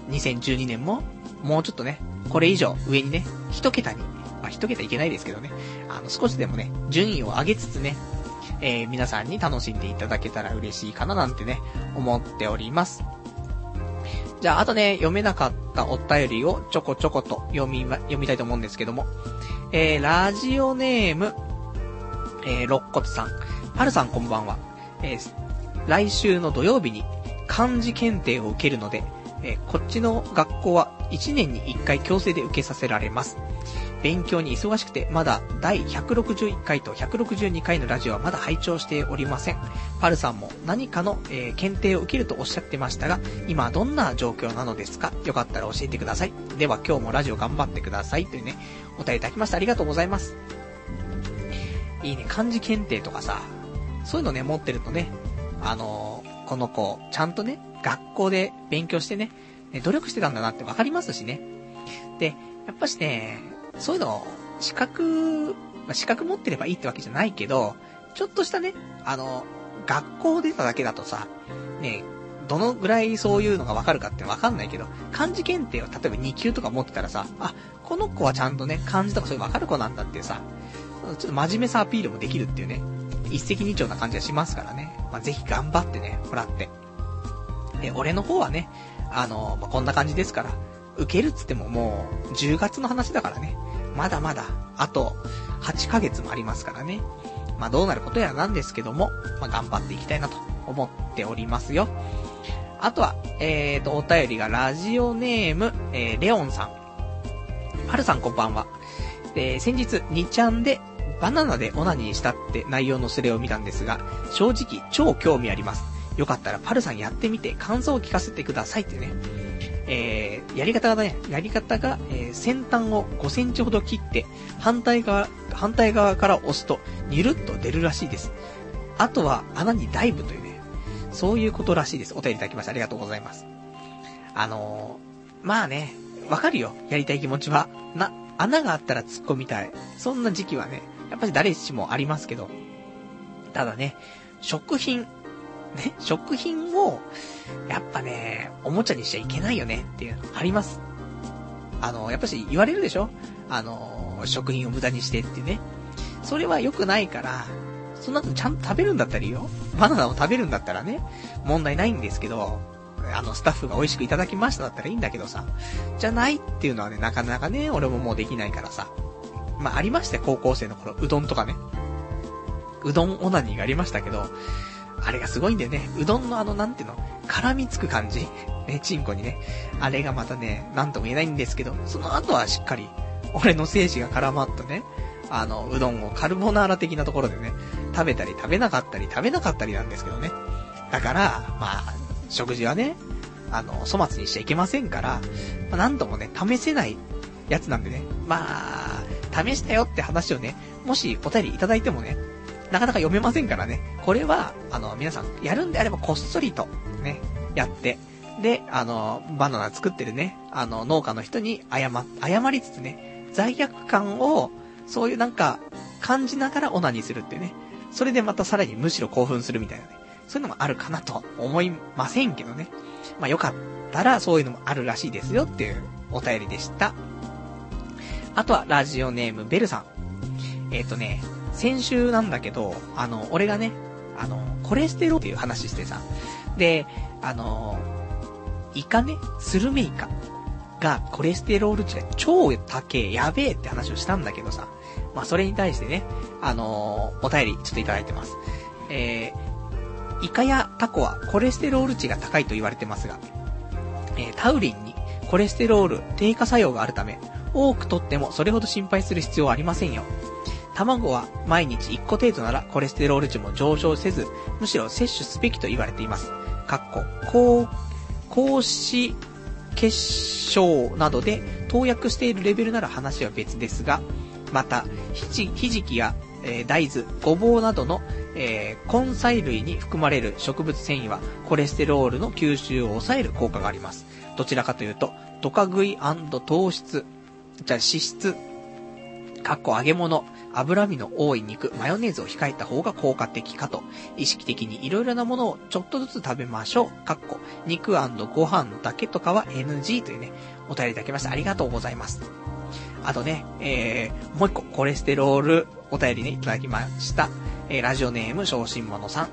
2012年も、もうちょっとね、これ以上上にね、一桁に、まあ一桁いけないですけどね、あの少しでもね、順位を上げつつね、えー、皆さんに楽しんでいただけたら嬉しいかななんてね、思っております。じゃあ、あとね、読めなかったお便りをちょこちょこと読みま、読みたいと思うんですけども、えー、ラジオネーム、えー、肋骨さん。はるさんこんばんは。えー、来週の土曜日に漢字検定を受けるので、えー、こっちの学校は1年に1回強制で受けさせられます。勉強に忙しくて、まだ第161回と162回のラジオはまだ拝聴しておりません。パルさんも何かの、えー、検定を受けるとおっしゃってましたが、今どんな状況なのですか？よかったら教えてください。では今日もラジオ頑張ってください。というね、お便りいただきました。ありがとうございます。いいね、漢字検定とかさ、そういうのね、持ってるとね、あのー、この子、ちゃんとね、学校で勉強してね、努力してたんだなってわかりますしね。で、やっぱしね、そういうの、資格、まあ、資格持ってればいいってわけじゃないけど、ちょっとしたね、あの、学校出ただけだとさ、ね、どのぐらいそういうのがわかるかってわかんないけど、漢字検定を例えば2級とか持ってたらさ、あ、この子はちゃんとね、漢字とかそういうわかる子なんだってさ、ちょっと真面目さアピールもできるっていうね、一石二鳥な感じがしますからね。まあ、ぜひ頑張ってね、もらって。で、俺の方はね、あの、まあ、こんな感じですから、受けるっつってももう、10月の話だからね。まだまだ、あと、8ヶ月もありますからね。まあ、どうなることやなんですけども、まあ、頑張っていきたいなと思っておりますよ。あとは、えーと、お便りがラジオネーム、えー、レオンさん。はるさんこんばんは。で、先日、2ちゃんで、バナナでオナニーしたって内容のスレを見たんですが、正直超興味あります。よかったらパルさんやってみて感想を聞かせてくださいってね。えー、やり方がね、やり方が、えー、先端を5センチほど切って、反対側、反対側から押すと、ニルッと出るらしいです。あとは、穴にダイブというね、そういうことらしいです。お便りいただきましてありがとうございます。あのー、まあね、わかるよ。やりたい気持ちは。な、穴があったら突っ込みたい。そんな時期はね、やっぱり誰しもありますけど。ただね、食品、ね、食品を、やっぱね、おもちゃにしちゃいけないよねっていうのあります。あの、やっぱし言われるでしょ？あの、食品を無駄にしてってね。それは良くないから、その後ちゃんと食べるんだったらいいよ。バナナを食べるんだったらね、問題ないんですけど、あの、スタッフが美味しくいただきましただったらいいんだけどさ、じゃないっていうのはね、なかなかね、俺ももうできないからさ。まあ、ありましたよ、高校生の頃。うどんとかね。うどんオナニーがありましたけど、あれがすごいんだよね。うどんのあの、なんていうの、絡みつく感じ？ね、チンコにね。あれがまたね、なんとも言えないんですけど、その後はしっかり、俺の精子が絡まったね、あの、うどんをカルボナーラ的なところでね、食べたり食べなかったり食べなかったりなんですけどね。だから、まあ、食事はね、あの、粗末にしちゃいけませんから、まあ、何度もね、試せないやつなんでね、まあ、試したよって話をね、もしお便りいただいてもね、なかなか読めませんからね。これは、あの、皆さん、やるんであればこっそりと、ね、やって、で、あの、バナナ作ってるね、あの、農家の人に謝、謝りつつね、罪悪感を、そういうなんか、感じながらオナニーするってね。それでまたさらにむしろ興奮するみたいなね。そういうのもあるかなと思いませんけどね。まあよかったらそういうのもあるらしいですよっていうお便りでした。あとはラジオネームベルさん。えっ、ー、とね、先週なんだけど、あの、俺がね、あの、コレステロールっていう話してさ、で、あの、イカね、スルメイカがコレステロール値が超高え、やべえって話をしたんだけどさ、まあそれに対してね、あのお便りちょっといただいてます。えー、イカやタコはコレステロール値が高いと言われてますが、えー、タウリンにコレステロール低下作用があるため、多くとってもそれほど心配する必要はありませんよ。卵は毎日1個程度ならコレステロール値も上昇せず、むしろ摂取すべきと言われています。かっこ、高、高脂結晶などで投薬しているレベルなら話は別ですが、また、ひじ、ひじきや、えー、大豆、ごぼうなどの、えー、根菜類に含まれる植物繊維は、コレステロールの吸収を抑える効果があります。どちらかというと、ドカ食い糖質、じゃ脂質、かっこ揚げ物、脂身の多い肉、マヨネーズを控えた方が効果的かと、意識的に色々なものをちょっとずつ食べましょう。かっこ、肉ご飯だけとかは NG というね、お便りいただきました。ありがとうございます。あとね、えー、もう一個、コレステロール、お便りね、いただきました。えー、ラジオネーム、小心者さん。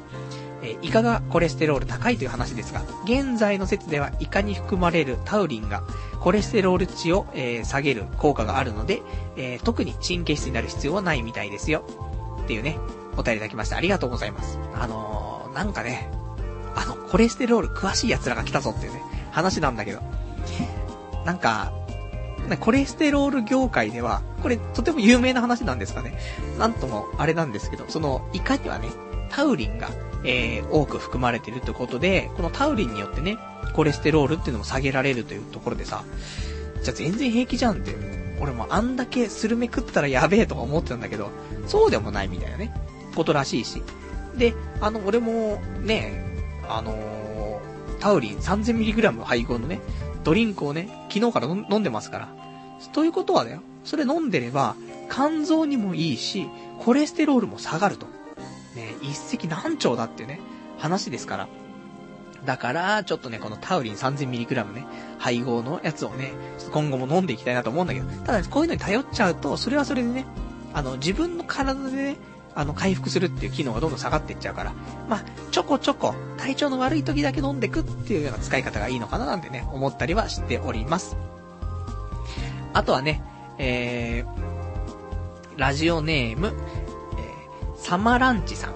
えー、イカがコレステロール高いという話ですが、現在の説ではイカに含まれるタウリンがコレステロール値を、えー、下げる効果があるので、えー、特に神経質になる必要はないみたいですよ。っていうね、お便りいただきましてありがとうございます。あのー、なんかね、あの、コレステロール詳しい奴らが来たぞっていうね、話なんだけど。なんか、コレステロール業界では、これとても有名な話なんですかね。なんともあれなんですけど、その、イカにはね、タウリンが、えー、多く含まれてるってことで、このタウリンによってね、コレステロールっていうのも下げられるというところでさ、じゃあ全然平気じゃんって。俺もあんだけスルメ食ったらやべえとか思ってたんだけど、そうでもないみたいなね、ことらしいし。で、あの、俺も、ね、あのー、タウリン 3000mg 配合のね、ドリンクをね、昨日から飲んでますから。ということはだよ、それ飲んでれば、肝臓にもいいし、コレステロールも下がると。ね、一石何鳥だっていうね、話ですから。だから、ちょっとね、このタウリン 3000mg ね、配合のやつをね、ちょっと今後も飲んでいきたいなと思うんだけど、ただ、こういうのに頼っちゃうと、それはそれでね、あの、自分の体でね、あの、回復するっていう機能がどんどん下がっていっちゃうから、まあ、ちょこちょこ、体調の悪い時だけ飲んでくっていうような使い方がいいのかななんてね、思ったりはしております。あとはね、えー、ラジオネーム、サマランチさん。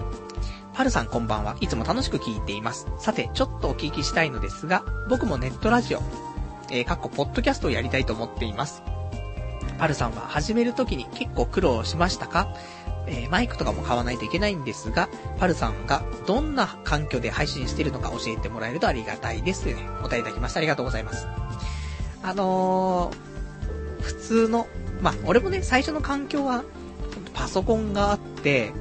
パルさんこんばんは。いつも楽しく聞いています。さて、ちょっとお聞きしたいのですが、僕もネットラジオ、えー、かっこポッドキャストをやりたいと思っています。パルさんは始めるときに結構苦労しましたか？えー、マイクとかも買わないといけないんですが、パルさんがどんな環境で配信しているのか教えてもらえるとありがたいです。お答えいただきました。ありがとうございます。あのー、普通の、まあ、俺もね、最初の環境は、パソコンがあって、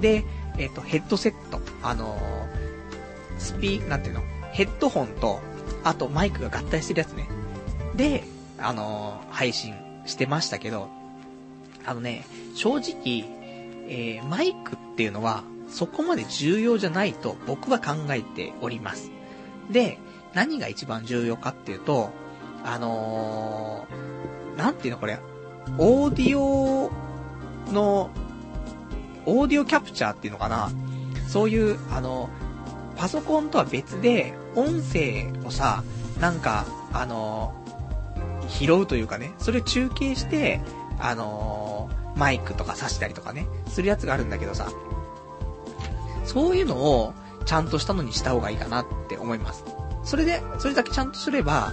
で、えっ、と、ヘッドセット、あのー、スピー、なんていうの？ヘッドホンと、あとマイクが合体してるやつね。で、あのー、配信してましたけど、あのね、正直、えマイクっていうのは、そこまで重要じゃないと僕は考えております。で、何が一番重要かっていうと、あのー、なんていうのこれ、オーディオのオーディオキャプチャーっていうのかな。そういう、あの、パソコンとは別で、音声をさ、なんか、あの、拾うというかね、それを中継して、あのマイクとか挿したりとかね、するやつがあるんだけどさ、そういうのを、ちゃんとしたのにした方がいいかなって思います。それで、それだけちゃんとすれば、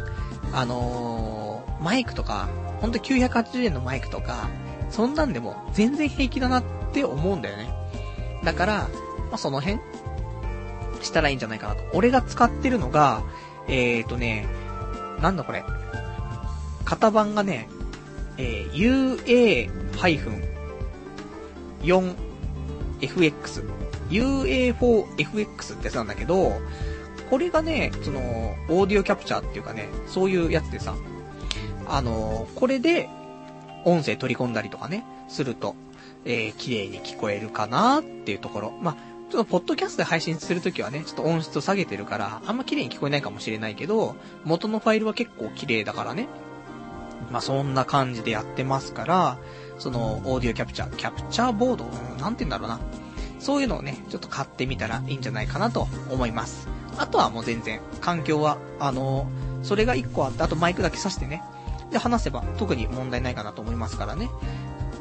あのー、マイクとか、ほんと980円のマイクとか、そんなんでも全然平気だなっって思うんだよね。だから、まあ、その辺、したらいいんじゃないかなと。俺が使ってるのが、えーとね、なんだこれ。型番がね、えー、UA-4FX。UA4FX ってやつなんだけど、これがね、その、オーディオキャプチャーっていうかね、そういうやつでさ、あのこれで、音声取り込んだりとかね、すると、えー、綺麗に聞こえるかなっていうところ。まあ、ちょっとポッドキャストで配信するときはね、ちょっと音質を下げてるから、あんま綺麗に聞こえないかもしれないけど、元のファイルは結構綺麗だからね。まあ、そんな感じでやってますから、その、オーディオキャプチャー、キャプチャーボード、なんて言うんだろうな。そういうのをね、ちょっと買ってみたらいいんじゃないかなと思います。あとはもう全然、環境は、あのそれが1個あって、あとマイクだけ挿してね。で、話せば特に問題ないかなと思いますからね。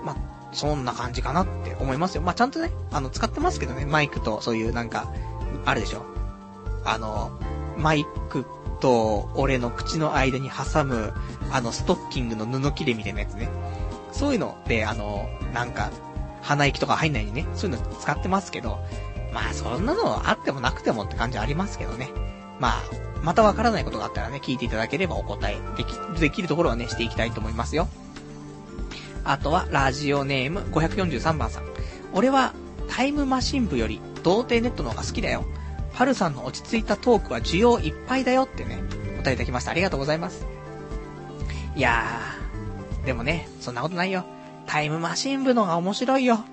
まあ、そんな感じかなって思いますよ。まあ、ちゃんとね、あの、使ってますけどね、マイクとそういうなんか、あるでしょ。あの、マイクと俺の口の間に挟む、あの、ストッキングの布切れみたいなやつね。そういうので、あの、なんか、鼻息とか入んないようにね、そういうの使ってますけど、まあそんなのあってもなくてもって感じありますけどね。まあ、またわからないことがあったらね、聞いていただければお答えでき、できるところはね、していきたいと思いますよ。あとは、ラジオネーム543番さん。俺は、タイムマシン部より、童貞ネットの方が好きだよ。パルさんの落ち着いたトークは需要いっぱいだよってね、お答えいただきました。ありがとうございます。いやー、でもね、そんなことないよ。タイムマシン部の方が面白いよ。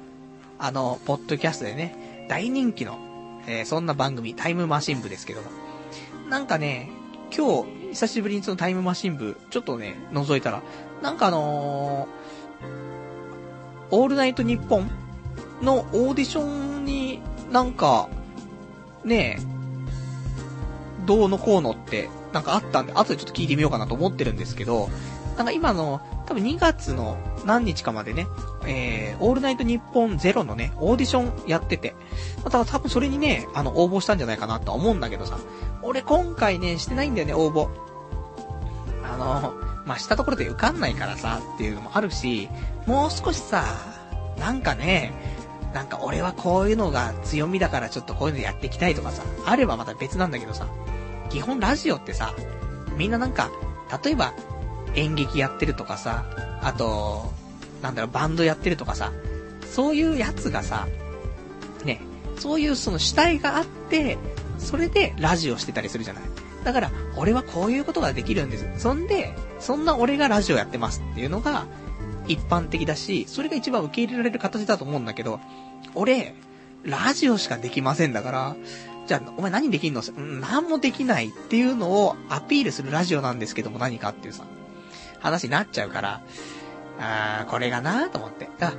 あの、ポッドキャストでね、大人気の、えー、そんな番組、タイムマシン部ですけども。なんかね、今日、久しぶりにそのタイムマシン部、ちょっとね、覗いたら、なんかあのー、オールナイトニッポンのオーディションになんか、ねえ、どうのこうのって、なんかあったんで、後でちょっと聞いてみようかなと思ってるんですけど、なんか今の、多分2月の何日かまでね、えー、オールナイトニッポンゼロのね、オーディションやってて、また多分それにね、あの、応募したんじゃないかなとは思うんだけどさ、俺今回ね、してないんだよね、応募。あの、まあ、したところで受かんないからさ、っていうのもあるし、もう少しさ、なんかね、なんか俺はこういうのが強みだからちょっとこういうのやっていきたいとかさ、あればまた別なんだけどさ、基本ラジオってさ、みんななんか、例えば演劇やってるとかさ、あと、なんだろう、バンドやってるとかさ、そういうやつがさ、ね、そういうその主体があって、それでラジオしてたりするじゃない。だから、俺はこういうことができるんです。そんで、そんな俺がラジオやってますっていうのが、一般的だし、それが一番受け入れられる形だと思うんだけど、俺、ラジオしかできませんだから、じゃあ、お前何できんの、何もできないっていうのをアピールするラジオなんですけども何かっていうさ、話になっちゃうから、あー、これがなーと思って。だ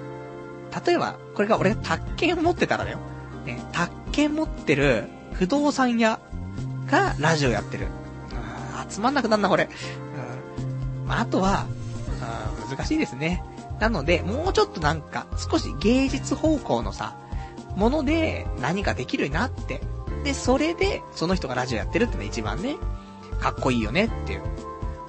例えば、これが俺が宅建持ってたらだよ。ね、宅建持ってる不動産屋がラジオやってる。あ集まんなくなんな、これ。うん。まあ、あとは、難しいですね。なので、もうちょっとなんか、少し芸術方向のさ、もので何かできるようになって、で、それで、その人がラジオやってるってのが一番ね、かっこいいよねっていう、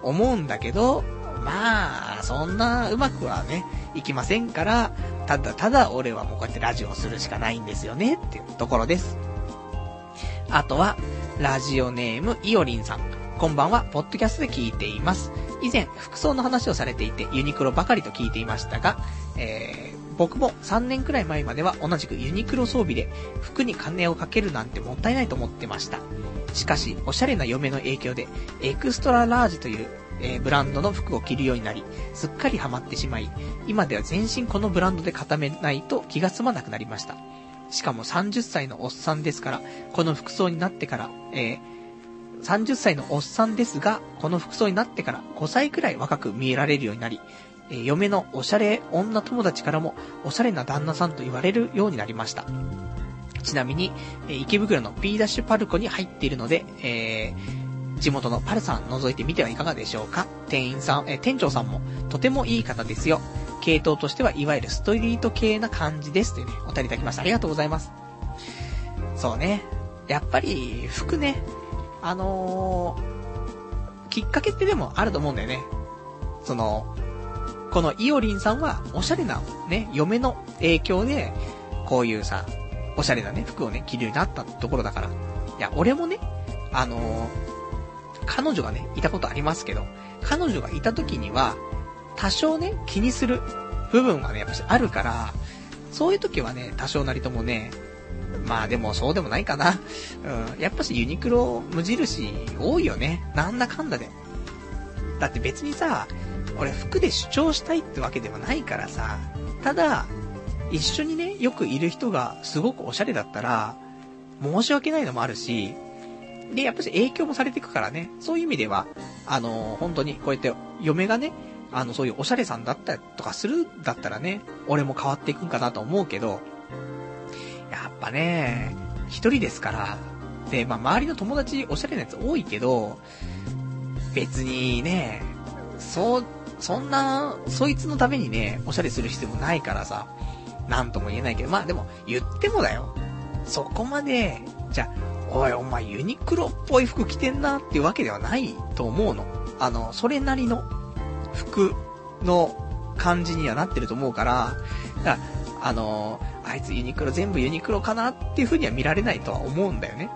思うんだけど、まあ、そんなうまくはね、いきませんから、ただただ俺はもうこうやってラジオをするしかないんですよねっていうところです。あとは、ラジオネーム、いおりんさん。こんばんは、ポッドキャストで聞いています。以前、服装の話をされていて、ユニクロばかりと聞いていましたが、えー、僕も3年くらい前までは同じくユニクロ装備で、服に金をかけるなんてもったいないと思ってました。しかし、おしゃれな嫁の影響で、エクストララージという、えー、ブランドの服を着るようになり、すっかりハマってしまい、今では全身このブランドで固めないと気が済まなくなりました。しかも30歳のおっさんですから、この服装になってから、えー、30歳のおっさんですが、この服装になってから5歳くらい若く見えられるようになり、えー、嫁のおしゃれ女友達からも、おしゃれな旦那さんと言われるようになりました。ちなみに、えー、池袋の P ダッシュパルコに入っているので、えー、地元のパルさん覗いてみてはいかがでしょうか？店員さん、え、店長さんもとてもいい方ですよ。系統としてはいわゆるストリート系な感じです。というね、お便りいただきました。ありがとうございます。そうね。やっぱり、服ね、あのー、きっかけってでもあると思うんだよね。その、このイオリンさんは、おしゃれな、ね、嫁の影響で、こういうさ、おしゃれなね、服をね、着るようになったところだから。いや、俺もね、あのー、彼女がね、いたことありますけど、彼女がいた時には、多少ね、気にする部分はね、やっぱしあるから、そういう時はね、多少なりともね、まあでもそうでもないかな。うん。やっぱしユニクロ無印多いよね。なんだかんだで。だって別にさ、俺服で主張したいってわけではないからさ。ただ、一緒にね、よくいる人がすごくおしゃれだったら、申し訳ないのもあるし、で、やっぱし影響もされていくからね。そういう意味では、あのー、本当にこうやって嫁がね、あの、そういうおしゃれさんだったりとかするだったらね、俺も変わっていくんかなと思うけど、やっぱね、一人ですから、で、まあ、周りの友達おしゃれなやつ多いけど、別にね、そう、そんな、そいつのためにね、おしゃれする必要もないからさ、なんとも言えないけど、まあでも、言ってもだよ。そこまで、じゃあ、おいお前ユニクロっぽい服着てんなっていうわけではないと思うの。あの、それなりの服の感じにはなってると思うから、だからあのー、あいつユニクロ全部ユニクロかなっていう風には見られないとは思うんだよね。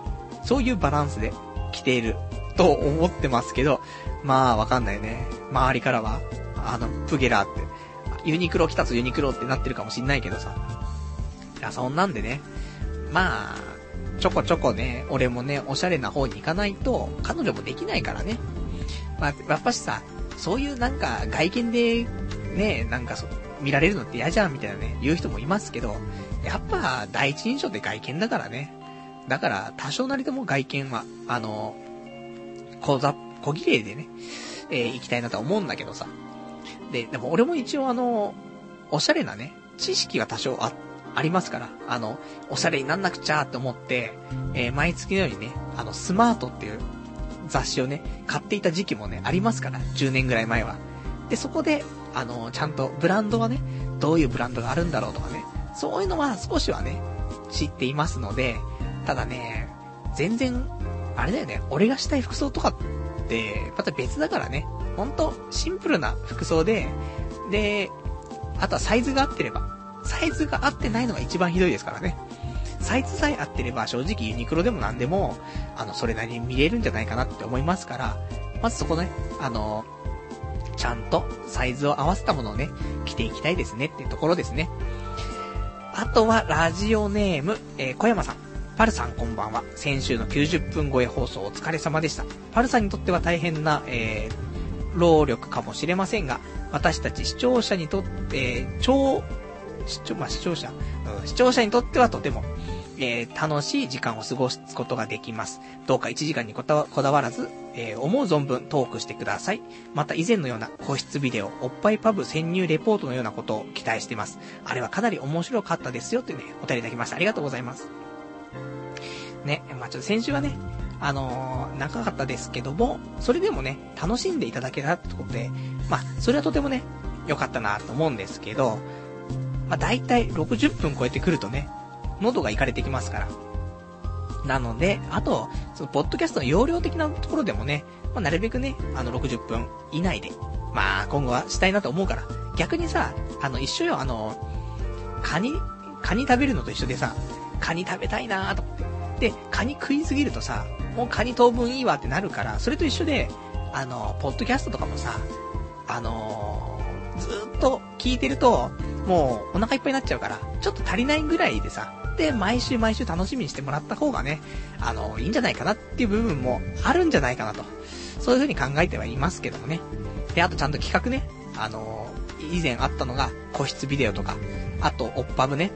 そういうバランスで来ていると思ってますけど、まあわかんないね。周りからは、あの、プゲラーって、ユニクロ来たぞユニクロってなってるかもしんないけどさ。いや、そんなんでね、まあ、ちょこちょこね、俺もね、おしゃれな方に行かないと、彼女もできないからね。まあ、やっぱしさ、そういうなんか外見で、ね、なんかそ、見られるのって嫌じゃんみたいなね、言う人もいますけど、やっぱ第一印象って外見だからね。だから、多少なりとも外見は、あの、小ざ、小綺麗でね、えー、行きたいなとは思うんだけどさ。で、でも俺も一応あの、おしゃれなね、知識は多少あ、ありますから、あの、おしゃれになんなくちゃって思って、えー、毎月のようにね、あの、スマートっていう雑誌をね、買っていた時期もね、ありますから、10年ぐらい前は。で、そこで、あの、ちゃんとブランドはね、どういうブランドがあるんだろうとかね、そういうのは少しはね、知っていますので、ただね、全然、あれだよね、俺がしたい服装とかって、また別だからね、ほんと、シンプルな服装で、で、あとはサイズが合ってれば、サイズが合ってないのが一番ひどいですからね。サイズさえ合ってれば正直ユニクロでも何でも、あの、それなりに見れるんじゃないかなって思いますから、まずそこね、あの、ちゃんとサイズを合わせたものをね、着ていきたいですねっていうところですね。あとは、ラジオネーム、えー、小山さん。パルさんこんばんは。先週の90分超え放送お疲れ様でした。パルさんにとっては大変な、えー、労力かもしれませんが、私たち視聴者にとって、超、視聴、まあ、視聴者、うん、視聴者にとってはとても、えー、楽しい時間を過ごすことができます。どうか1時間にこだわらず、えー、思う存分トークしてください。また以前のような個室ビデオ、おっぱいパブ潜入レポートのようなことを期待しています。あれはかなり面白かったですよってね、お便りいただきました。ありがとうございます。ね、まあ、ちょっと先週はね、あのー、長かったですけども、それでもね、楽しんでいただけたってことで、まあ、それはとてもね、良かったなと思うんですけど、まあ、大体60分超えてくるとね、喉がいかれてきますから。なので、あと、その、ポッドキャストの容量的なところでもね、まあ、なるべくね、あの、60分以内で、まあ、今後はしたいなと思うから、逆にさ、あの、一緒よ、あの、カニ、カニ食べるのと一緒でさ、カニ食べたいなーと思って。で、カニ食いすぎるとさ、もうカニ当分いいわってなるから、それと一緒で、あの、ポッドキャストとかもさ、あのー、ずっと聞いてると、もうお腹いっぱいになっちゃうから、ちょっと足りないぐらいでさ、で、毎週毎週楽しみにしてもらった方がね、あの、いいんじゃないかなっていう部分もあるんじゃないかなと。そういう風に考えてはいますけどもね。で、あとちゃんと企画ね、あの、以前あったのが、個室ビデオとか、あと、オッパブね、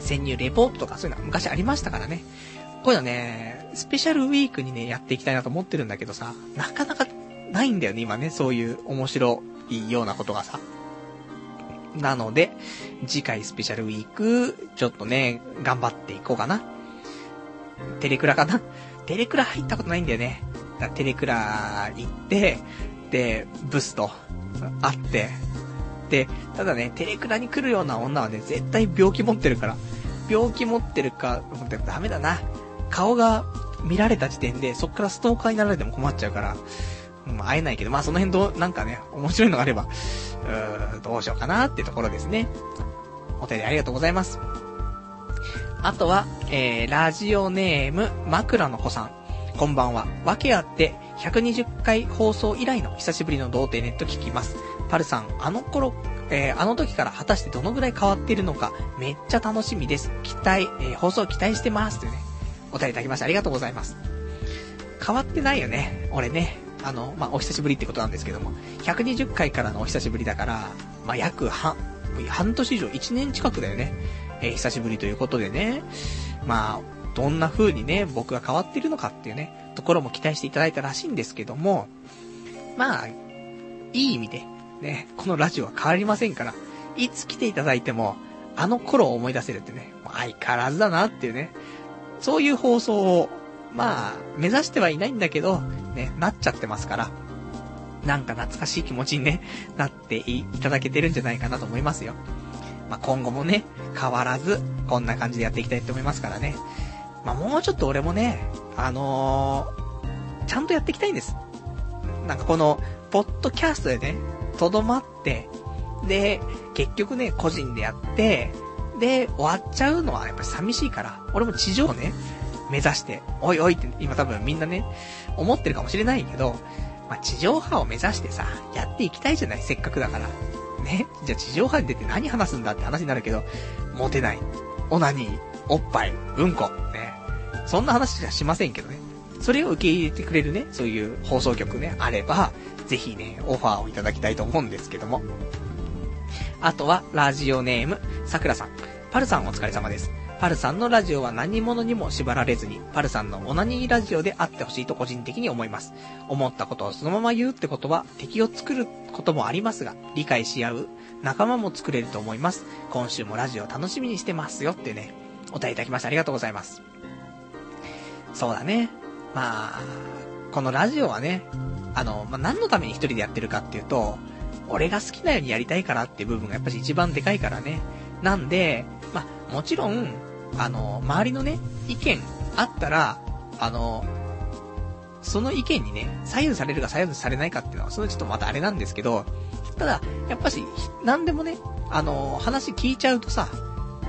潜入レポートとかそういうのは昔ありましたからね。こういうのね、スペシャルウィークにね、やっていきたいなと思ってるんだけどさ、なかなかないんだよね、今ね、そういう面白いようなことがさ。なので、次回スペシャルウィーク、ちょっとね、頑張っていこうかな。テレクラかな？テレクラ入ったことないんだよね。だテレクラ行って、で、ブスと会って、で、ただね、テレクラに来るような女はね、絶対病気持ってるから。病気持ってるか、ダメだな。顔が見られた時点で、そっからストーカーになられても困っちゃうから、まあ、会えないけど、まあその辺どう、なんかね、面白いのがあれば、うーどうしようかなってところですね。お便りありがとうございます。あとは、えー、ラジオネーム、枕の子さん。こんばんは。わけあって、120回放送以来の久しぶりの童貞ネット聞きます。パルさん、あの頃、えー、あの時から果たしてどのぐらい変わっているのか、めっちゃ楽しみです。期待、えー、放送期待してます。というね、お便りいただきましてありがとうございます。変わってないよね、俺ね。あの、まあ、お久しぶりってことなんですけども、120回からのお久しぶりだから、まあ、約半、半年以上、1年近くだよね。えー、久しぶりということでね、まあ、どんな風にね、僕が変わってるのかっていうね、ところも期待していただいたらしいんですけども、まあ、いい意味で、ね、このラジオは変わりませんから、いつ来ていただいても、あの頃を思い出せるってね、相変わらずだなっていうね、そういう放送をまあ、目指してはいないんだけど、ね、なっちゃってますから、なんか懐かしい気持ちにね、なっていただけてるんじゃないかなと思いますよ。まあ、今後もね、変わらず、こんな感じでやっていきたいと思いますからね。まあ、もうちょっと俺もね、あのー、ちゃんとやっていきたいんです。なんかこの、ポッドキャストでね、とどまって、で、結局ね、個人でやって、で終わっちゃうのはやっぱり寂しいから、俺も地上ね、目指して、おいおいって今多分みんなね、思ってるかもしれないけど、まあ、地上波を目指してさ、やっていきたいじゃない、せっかくだから。ね？じゃあ地上波に出て何話すんだって話になるけど、モテない。オナニー、おっぱい、うんこ、ね？そんな話じゃしませんけどね。それを受け入れてくれるね、そういう放送局ね、あれば、ぜひね、オファーをいただきたいと思うんですけども。あとは、ラジオネーム、さくらさん。パルさんお疲れ様です。パルさんのラジオは何者にも縛られずに、パルさんのオナニーラジオであってほしいと個人的に思います。思ったことをそのまま言うってことは、敵を作ることもありますが、理解し合う仲間も作れると思います。今週もラジオ楽しみにしてますよってね、お答えいただきましてありがとうございます。そうだね。まあ、このラジオはね、あの、まあ、何のために一人でやってるかっていうと、俺が好きなようにやりたいからっていう部分がやっぱり一番でかいからね。なんで、もちろん、あの、周りのね、意見あったら、あの、その意見にね、左右されるか左右されないかっていうのは、それちょっとまたあれなんですけど、ただ、やっぱし、何でもね、あの、話聞いちゃうとさ、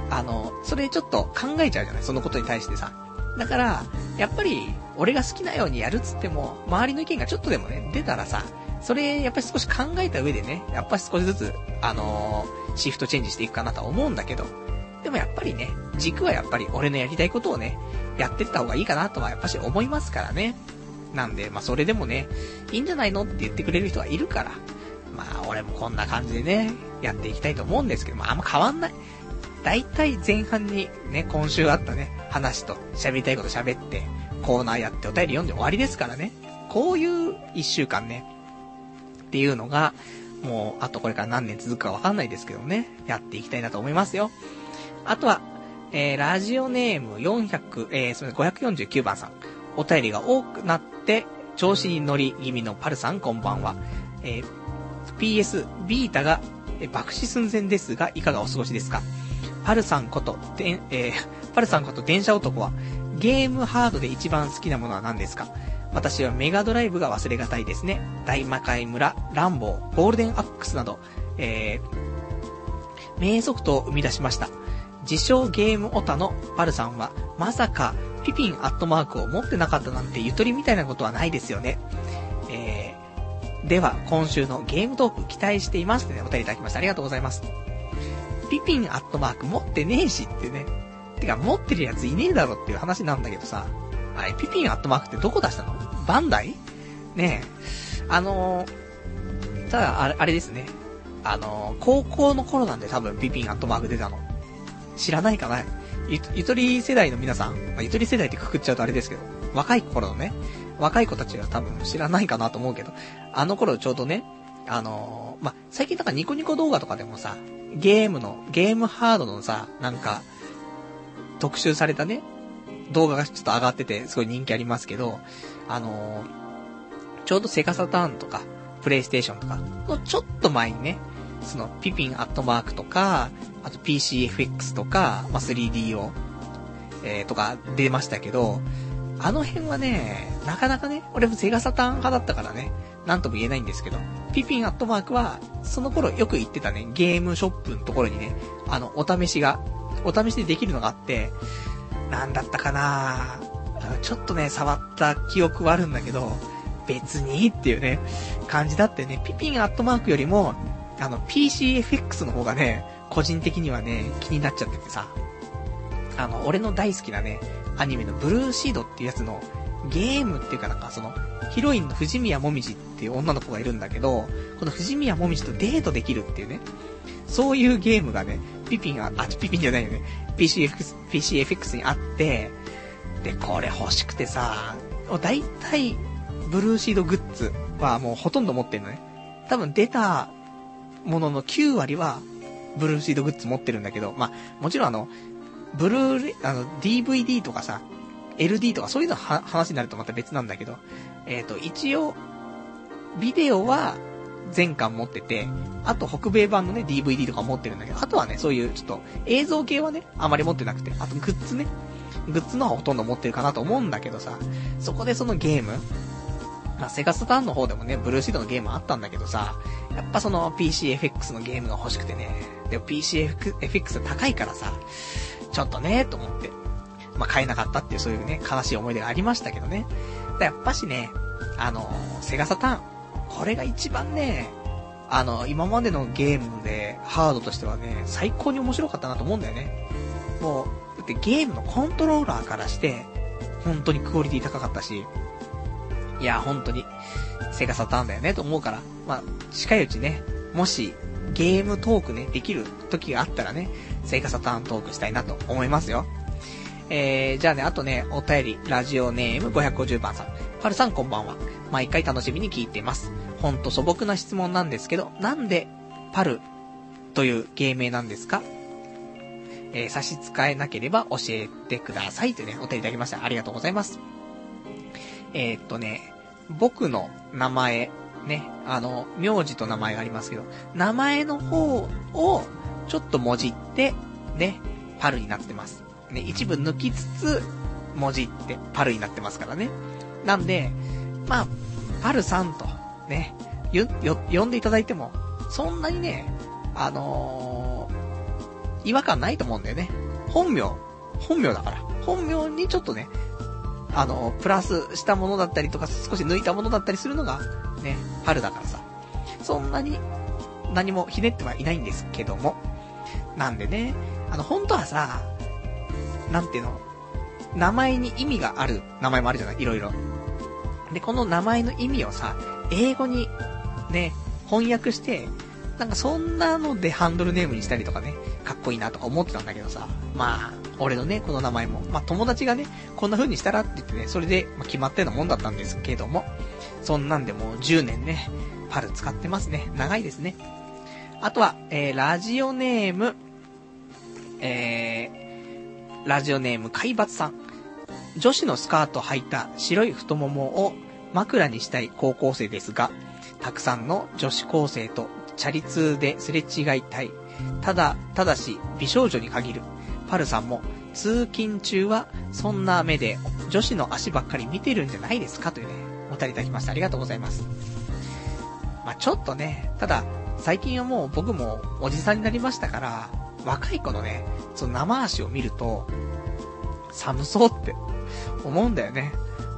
あの、それちょっと考えちゃうじゃないそのことに対してさ。だから、やっぱり、俺が好きなようにやるっつっても、周りの意見がちょっとでもね、出たらさ、それ、やっぱり少し考えた上でね、やっぱり少しずつ、あのー、シフトチェンジしていくかなとは思うんだけど、でもやっぱりね、軸はやっぱり俺のやりたいことをね、やってった方がいいかなとはやっぱし思いますからね。なんで、まあそれでもね、いいんじゃないのって言ってくれる人がいるから、まあ俺もこんな感じでね、やっていきたいと思うんですけど、まああんま変わんない。大体前半にね、今週あったね、話と喋りたいこと喋って、コーナーやってお便り読んで終わりですからね。こういう一週間ね、っていうのが、もう、あとこれから何年続くかわかんないですけどね、やっていきたいなと思いますよ。あとは、えー、ラジオネーム400、えー、すみません、549番さん。お便りが多くなって、調子に乗り気味のパルさん、こんばんは。えー、PS、ビータが、え爆死寸前ですが、いかがお過ごしですか？パルさんこと、でえー、パルさんこと電車男は、ゲームハードで一番好きなものは何ですか？私はメガドライブが忘れがたいですね。大魔界村、ランボー、ゴールデンアックスなど、えー、名ソフトを生み出しました。自称ゲームオタのパルさんは、まさか、ピピンアットマークを持ってなかったなんてゆとりみたいなことはないですよね。えー、では、今週のゲームトーク期待していますってね、お便りいただきました。ありがとうございます。ピピンアットマーク持ってねえしってね。てか、持ってるやついねえだろっていう話なんだけどさ。あれ、ピピンアットマークってどこ出したの？バンダイ？ねえ。あのー、ただ、あれ、あれですね。あのー、高校の頃なんで多分ピピンアットマーク出たの。知らないかな。ゆ、ゆとり世代の皆さん、まあ、ゆとり世代ってくくっちゃうとあれですけど、若い頃のね、若い子たちは多分知らないかなと思うけど、あの頃ちょうどね、あのー、まあ、最近なんかニコニコ動画とかでもさ、ゲームの、ゲームハードのさ、なんか、特集されたね、動画がちょっと上がってて、すごい人気ありますけど、あのー、ちょうどセガサターンとか、プレイステーションとかのちょっと前にね、そのピピンアットマークとか、あと PCFX とか、まあ、3DO、えー、とか出ましたけど、あの辺はね、なかなかね、俺もセガサタン派だったからね、なんとも言えないんですけど、ピピンアットマークは、その頃よく行ってたね、ゲームショップのところにね、あの、お試しが、お試しでできるのがあって、なんだったかなちょっとね、触った記憶はあるんだけど、別にっていうね、感じだってね、ピピンアットマークよりも、あの、PCFX の方がね、個人的にはね、気になっちゃっててさ、あの、俺の大好きなね、アニメのブルーシードっていうやつの、ゲームっていうかなんかその、ヒロインの藤宮もみじっていう女の子がいるんだけど、この藤宮もみじとデートできるっていうね、そういうゲームがね、ピピンが、あ、ピピンじゃないよね、PCFX、PCFX にあって、で、これ欲しくてさ、だいたい、ブルーシードグッズはもうほとんど持ってんのね。多分出たものの9割はブルーシードグッズ持ってるんだけど、まあ、もちろんあの、ブルーレ、あの、DVD とかさ、LD とかそういうのは話になるとまた別なんだけど、えっ、ー、と、一応、ビデオは全巻持ってて、あと北米版のね、DVD とか持ってるんだけど、あとはね、そういうちょっと映像系はね、あまり持ってなくて、あとグッズね、グッズのはほとんど持ってるかなと思うんだけどさ、そこでそのゲーム、まあ、セガスターンの方でもね、ブルーシードのゲームあったんだけどさ、やっぱその PCFX のゲームが欲しくてね、でも PCFX 高いからさ、ちょっとね、と思って。まあ、買えなかったっていうそういうね、悲しい思い出がありましたけどね。だやっぱしね、あの、セガサターン、これが一番ね、あの、今までのゲームで、ハードとしてはね、最高に面白かったなと思うんだよね。もう、だってゲームのコントローラーからして、本当にクオリティ高かったし、いや、本当に、セガサターンだよね、と思うから、まあ、近いうちね、もし、ゲームトークね、できる時があったらね、セガサターントークしたいなと思いますよ。えー、じゃあね、あとね、お便り、ラジオネーム550番さん。パルさんこんばんは。毎回楽しみに聞いてます。ほんと素朴な質問なんですけど、なんで、パルという芸名なんですか？えー、差し支えなければ教えてくださいというね、お便りいただきました。ありがとうございます。えー、っとね、僕の名前、ね、あの、名字と名前がありますけど、名前の方をちょっともじって、ね、パルになってます。ね、一部抜きつつ、文字ってパルになってますからね。なんで、まあ、パルさんと、ね、よ、よ、呼んでいただいても、そんなにね、あのー、違和感ないと思うんだよね。本名、本名だから。本名にちょっとね、あのー、プラスしたものだったりとか、少し抜いたものだったりするのが、ね、春だからさ。そんなに、何もひねってはいないんですけども。なんでね、あの、本当はさ、なんていうの、名前に意味がある名前もあるじゃないいろいろ。で、この名前の意味をさ、英語に、ね、翻訳して、なんかそんなのでハンドルネームにしたりとかね、かっこいいなとか思ってたんだけどさ、まあ、俺のね、この名前も、まあ友達がね、こんな風にしたらって言ってね、それで、ま、決まったようなもんだったんですけども、そんなんでもう10年ね、パル使ってますね。長いですね。あとは、えー、ラジオネーム、えー、ラジオネーム、海抜さん。女子のスカート履いた白い太ももを枕にしたい高校生ですが、たくさんの女子高生とチャリ通ですれ違いたい。ただ、ただし、美少女に限る。パルさんも、通勤中は、そんな目で、女子の足ばっかり見てるんじゃないですか？というね、お便りいただきました。ありがとうございます。まあ、ちょっとね、ただ、最近はもう僕もおじさんになりましたから、若い子のね、その生足を見ると、寒そうって思うんだよね。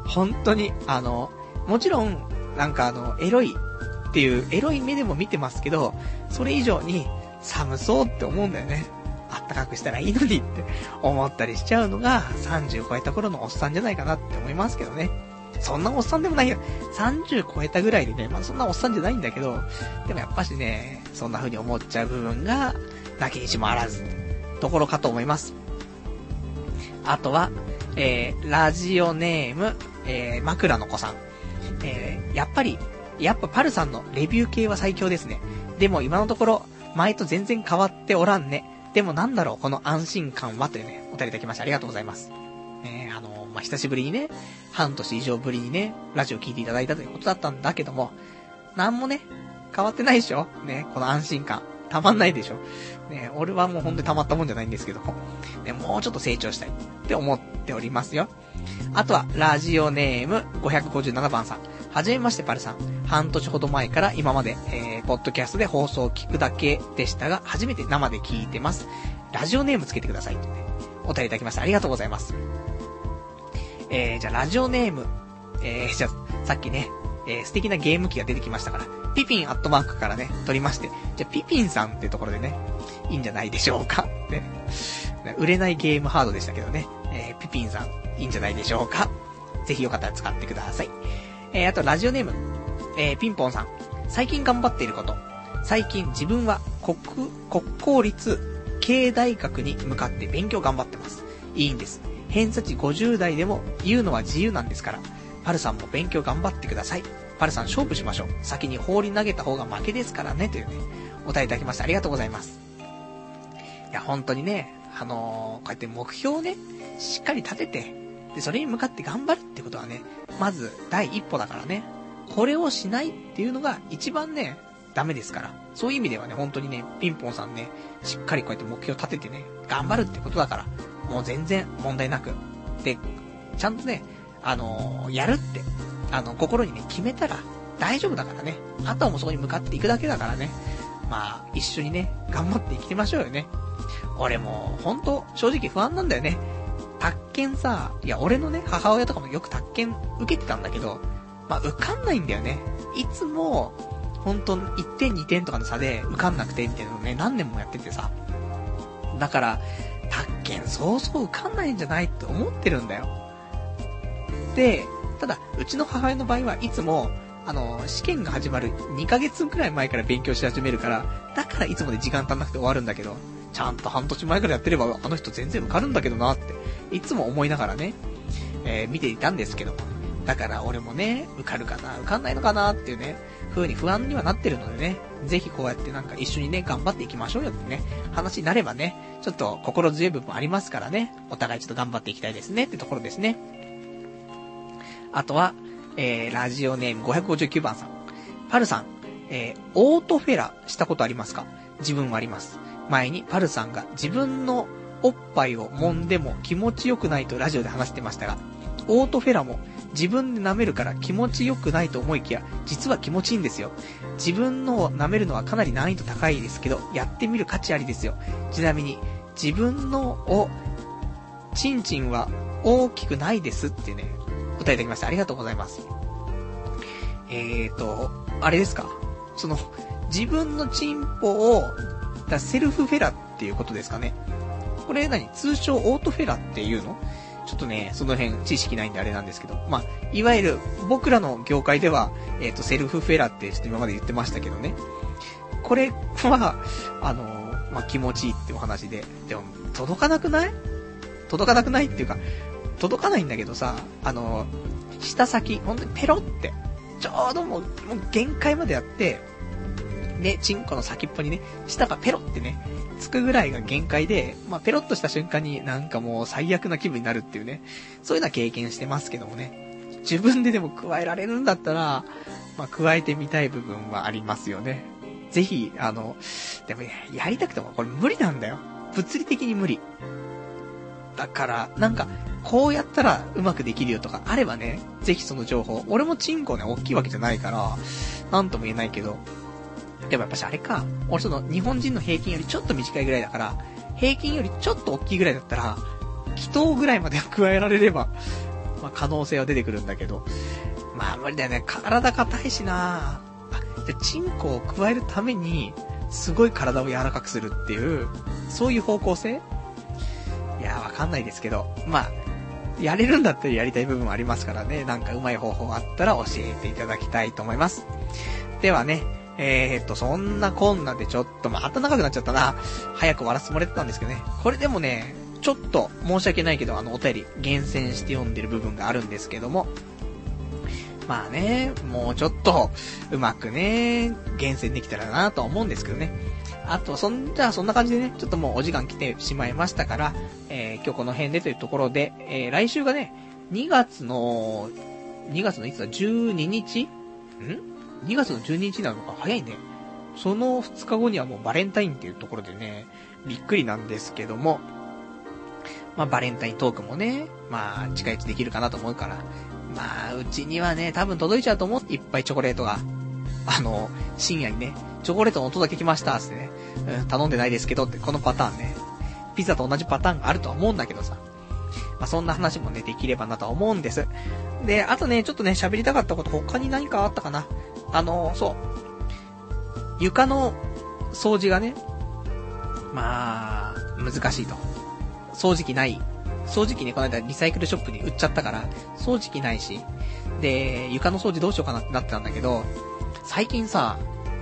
本当に、あの、もちろん、なんかあの、エロいっていう、エロい目でも見てますけど、それ以上に寒そうって思うんだよね。あったかくしたらいいのにって思ったりしちゃうのが30超えた頃のおっさんじゃないかなって思いますけどね。そんなおっさんでもないよ。30超えたぐらいでね、まあそんなおっさんじゃないんだけど、でもやっぱしね、そんな風に思っちゃう部分が、なきにしもあらず、ところかと思います。あとは、えー、ラジオネーム、えー、枕の子さん。えー、やっぱり、やっぱパルさんのレビュー系は最強ですね。でも今のところ、前と全然変わっておらんね。でもなんだろう、この安心感はというね、お便りいただきましてありがとうございます。えー、あのまあ、久しぶりにね、半年以上ぶりにね、ラジオ聞いていただいたということだったんだけども、なんもね、変わってないでしょ？ね、この安心感。たまんないでしょ？ね、俺はもうほんとに溜まったもんじゃないんですけども、ね、もうちょっと成長したいって思っておりますよ。あとは、ラジオネーム557番さん。はじめまして、パルさん。半年ほど前から今まで、えー、ポッドキャストで放送を聞くだけでしたが、初めて生で聞いてます。ラジオネームつけてください。お便りいただきました。ありがとうございます。えー、じゃあ、ラジオネーム。えー、じゃあ、さっきね、えー、素敵なゲーム機が出てきましたから、ピピンアットマークからね、撮りまして、じゃあ、ピピンさんってところでね、いいんじゃないでしょうか。ね。売れないゲームハードでしたけどね、えー、ピピンさん、いいんじゃないでしょうか。ぜひよかったら使ってください。えー、あと、ラジオネーム、えー、ピンポンさん。最近頑張っていること。最近自分は国、国公立経大学に向かって勉強頑張ってます。いいんです。偏差値50代でも言うのは自由なんですから。パルさんも勉強頑張ってください。パルさん勝負しましょう。先に放り投げた方が負けですからね、というね、お答えいただきましてありがとうございます。いや、本当にね、あのー、こうやって目標をね、しっかり立てて、で、それに向かって頑張るってことはね、まず第一歩だからね、これをしないっていうのが一番ね、ダメですから。そういう意味ではね、本当にね、ピンポンさんね、しっかりこうやって目標を立ててね、頑張るってことだから、もう全然問題なく。で、ちゃんとね、あのー、やるって、あの、心にね、決めたら大丈夫だからね。あとはもうそこに向かっていくだけだからね。まあ、一緒にね、頑張っていきてましょうよね。俺も、ほんと、正直不安なんだよね。宅建さ、いや、俺のね、母親とかもよく宅建受けてたんだけど、まあ、受かんないんだよね。いつも、ほんと、1点2点とかの差で受かんなくて、みたいなのね、何年もやっててさ。だから、宅建そうそう受かんないんじゃないって思ってるんだよ。で、ただ、うちの母親の場合はいつも、あの、試験が始まる2ヶ月くらい前から勉強し始めるから、だからいつもで時間足んなくて終わるんだけど、ちゃんと半年前からやってれば、あの人全然受かるんだけどなって、いつも思いながらね、えー、見ていたんですけども。だから俺もね、受かるかな、受かんないのかなっていうね、風に不安にはなってるのでね、ぜひこうやってなんか一緒にね、頑張っていきましょうよってね、話になればね、ちょっと心強い部分ありますからね、お互いちょっと頑張っていきたいですねってところですね。あとは、えー、ラジオネーム559番さん。パルさん、えー、オートフェラしたことありますか？自分はあります。前にパルさんが自分のおっぱいを揉んでも気持ちよくないとラジオで話してましたが、オートフェラも自分で舐めるから気持ちよくないと思いきや、実は気持ちいいんですよ。自分のを舐めるのはかなり難易度高いですけど、やってみる価値ありですよ。ちなみに、自分のを、チンチンは大きくないですってね、答えいただきました。ありがとうございます。えーと、あれですか？その、自分のチンポを、だセルフフェラっていうことですかね。これ何？通称オートフェラっていうの？ちょっとね、その辺知識ないんであれなんですけど、まあ、いわゆる僕らの業界では、えっ、ー、と、セルフフェラってちょっと今まで言ってましたけどね。これは、あのまあ、気持ちいいってお話で、でも、届かなくない？届かなくないっていうか、届かないんだけどさ、あの舌先、ほんとにペロって、ちょうどもう、もう限界までやって、ね、チンコの先っぽにね、舌がペロってね、つくぐらいが限界で、まあ、ペロッとした瞬間になんかもう最悪な気分になるっていうね、そういうのは経験してますけどもね。自分ででも加えられるんだったら、まあ、加えてみたい部分はありますよね。ぜひ、あの、でもやりたくてもこれ無理なんだよ。物理的に無理。だから、なんか、こうやったらうまくできるよとかあればね、ぜひその情報。俺もチンコね、大きいわけじゃないから、なんとも言えないけど、でもやっぱしあれか、俺その日本人の平均よりちょっと短いぐらいだから、平均よりちょっと大きいぐらいだったら、祈祷ぐらいまで加えられれば、まあ可能性は出てくるんだけど、まあ無理だよね。体硬いしな。あ、じゃチンコを加えるために、すごい体を柔らかくするっていう、そういう方向性？いや、わかんないですけど、まあ、やれるんだったらやりたい部分もありますからね、なんか上手い方法あったら教えていただきたいと思います。ではね、えー、っと、そんなこんなでちょっと、また長くなっちゃったな。早く終わらせてもらってたんですけどね。これでもね、ちょっと申し訳ないけど、あの、お便り厳選して読んでる部分があるんですけども。まあね、もうちょっと、うまくね、厳選できたらなとは思うんですけどね。あと、そん、じゃあそんな感じでね、ちょっともうお時間来てしまいましたから、えー、今日この辺でというところで、えー、来週がね、2月の、2月のいつだ、12日？ん？?2 月の12日なのか早いね。その2日後にはもうバレンタインっていうところでね、びっくりなんですけども、まあバレンタイントークもね、まあ近いうちできるかなと思うから、まあうちにはね、多分届いちゃうと思う。いっぱいチョコレートが。あの、深夜にね、チョコレートの音だけ来ました、つってね、うん、頼んでないですけどって、このパターンね。ピザと同じパターンがあるとは思うんだけどさ。まあ、そんな話もね、できればなとは思うんです。で、あとね、ちょっとね、喋りたかったこと他に何かあったかな。あの、そう。床の掃除がね、まあ、難しいと。掃除機ない。掃除機ね、この間リサイクルショップに売っちゃったから、掃除機ないし。で、床の掃除どうしようかなってなってたんだけど、最近さ、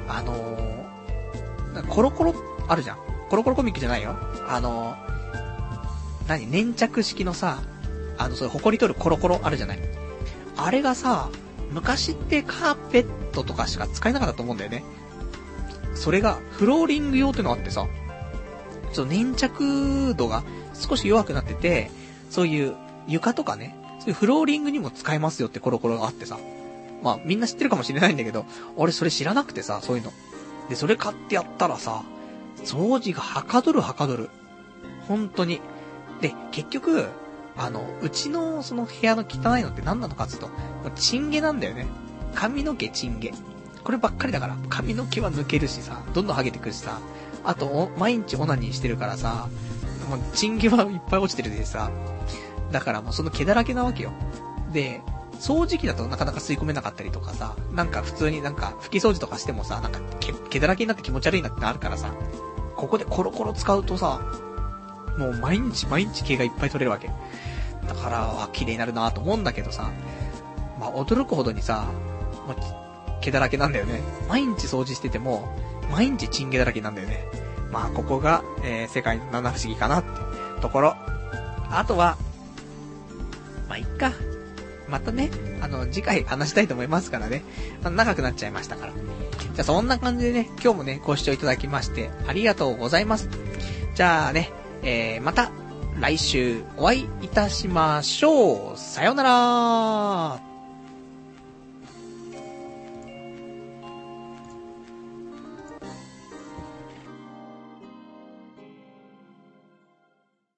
あのー、コロコロあるじゃん。コロコロコミックじゃないよ。あのー、何？粘着式のさ、あの、それ、埃取るコロコロあるじゃない？あれがさ、昔ってカーペットとかしか使えなかったと思うんだよね。それが、フローリング用ってのがあってさ、ちょっと粘着度が少し弱くなってて、そういう床とかね、そういうフローリングにも使えますよってコロコロがあってさ、まあ、みんな知ってるかもしれないんだけど、俺それ知らなくてさ、そういうの。で、それ買ってやったらさ、掃除がはかどるはかどる。本当に。で、結局、あの、うちのその部屋の汚いのって何なのかって言うと、チンゲなんだよね。髪の毛チンゲ。こればっかりだから。髪の毛は抜けるしさ、どんどん剥げてくるしさ、あと、毎日オナニーしてるからさ、もう、チンゲはいっぱい落ちてるでさ、だからもうその毛だらけなわけよ。で、掃除機だとなかなか吸い込めなかったりとかさ、なんか普通になんか拭き掃除とかしてもさ、なんか毛毛だらけになって気持ち悪いなってあるからさ、ここでコロコロ使うとさ、もう毎日毎日毛がいっぱい取れるわけ。だから、綺麗になるなと思うんだけどさ、まあ、驚くほどにさ、まあ、毛だらけなんだよね。毎日掃除してても、毎日チンゲだらけなんだよね。まあ、ここが、えー、世界の七不思議かなってところ。あとは、まあ、いっか。またね、あの、次回話したいと思いますからね。長くなっちゃいましたから。じゃあそんな感じでね、今日もね、ご視聴いただきまして、ありがとうございます。じゃあね、えー、また、来週お会いいたしましょう。さようなら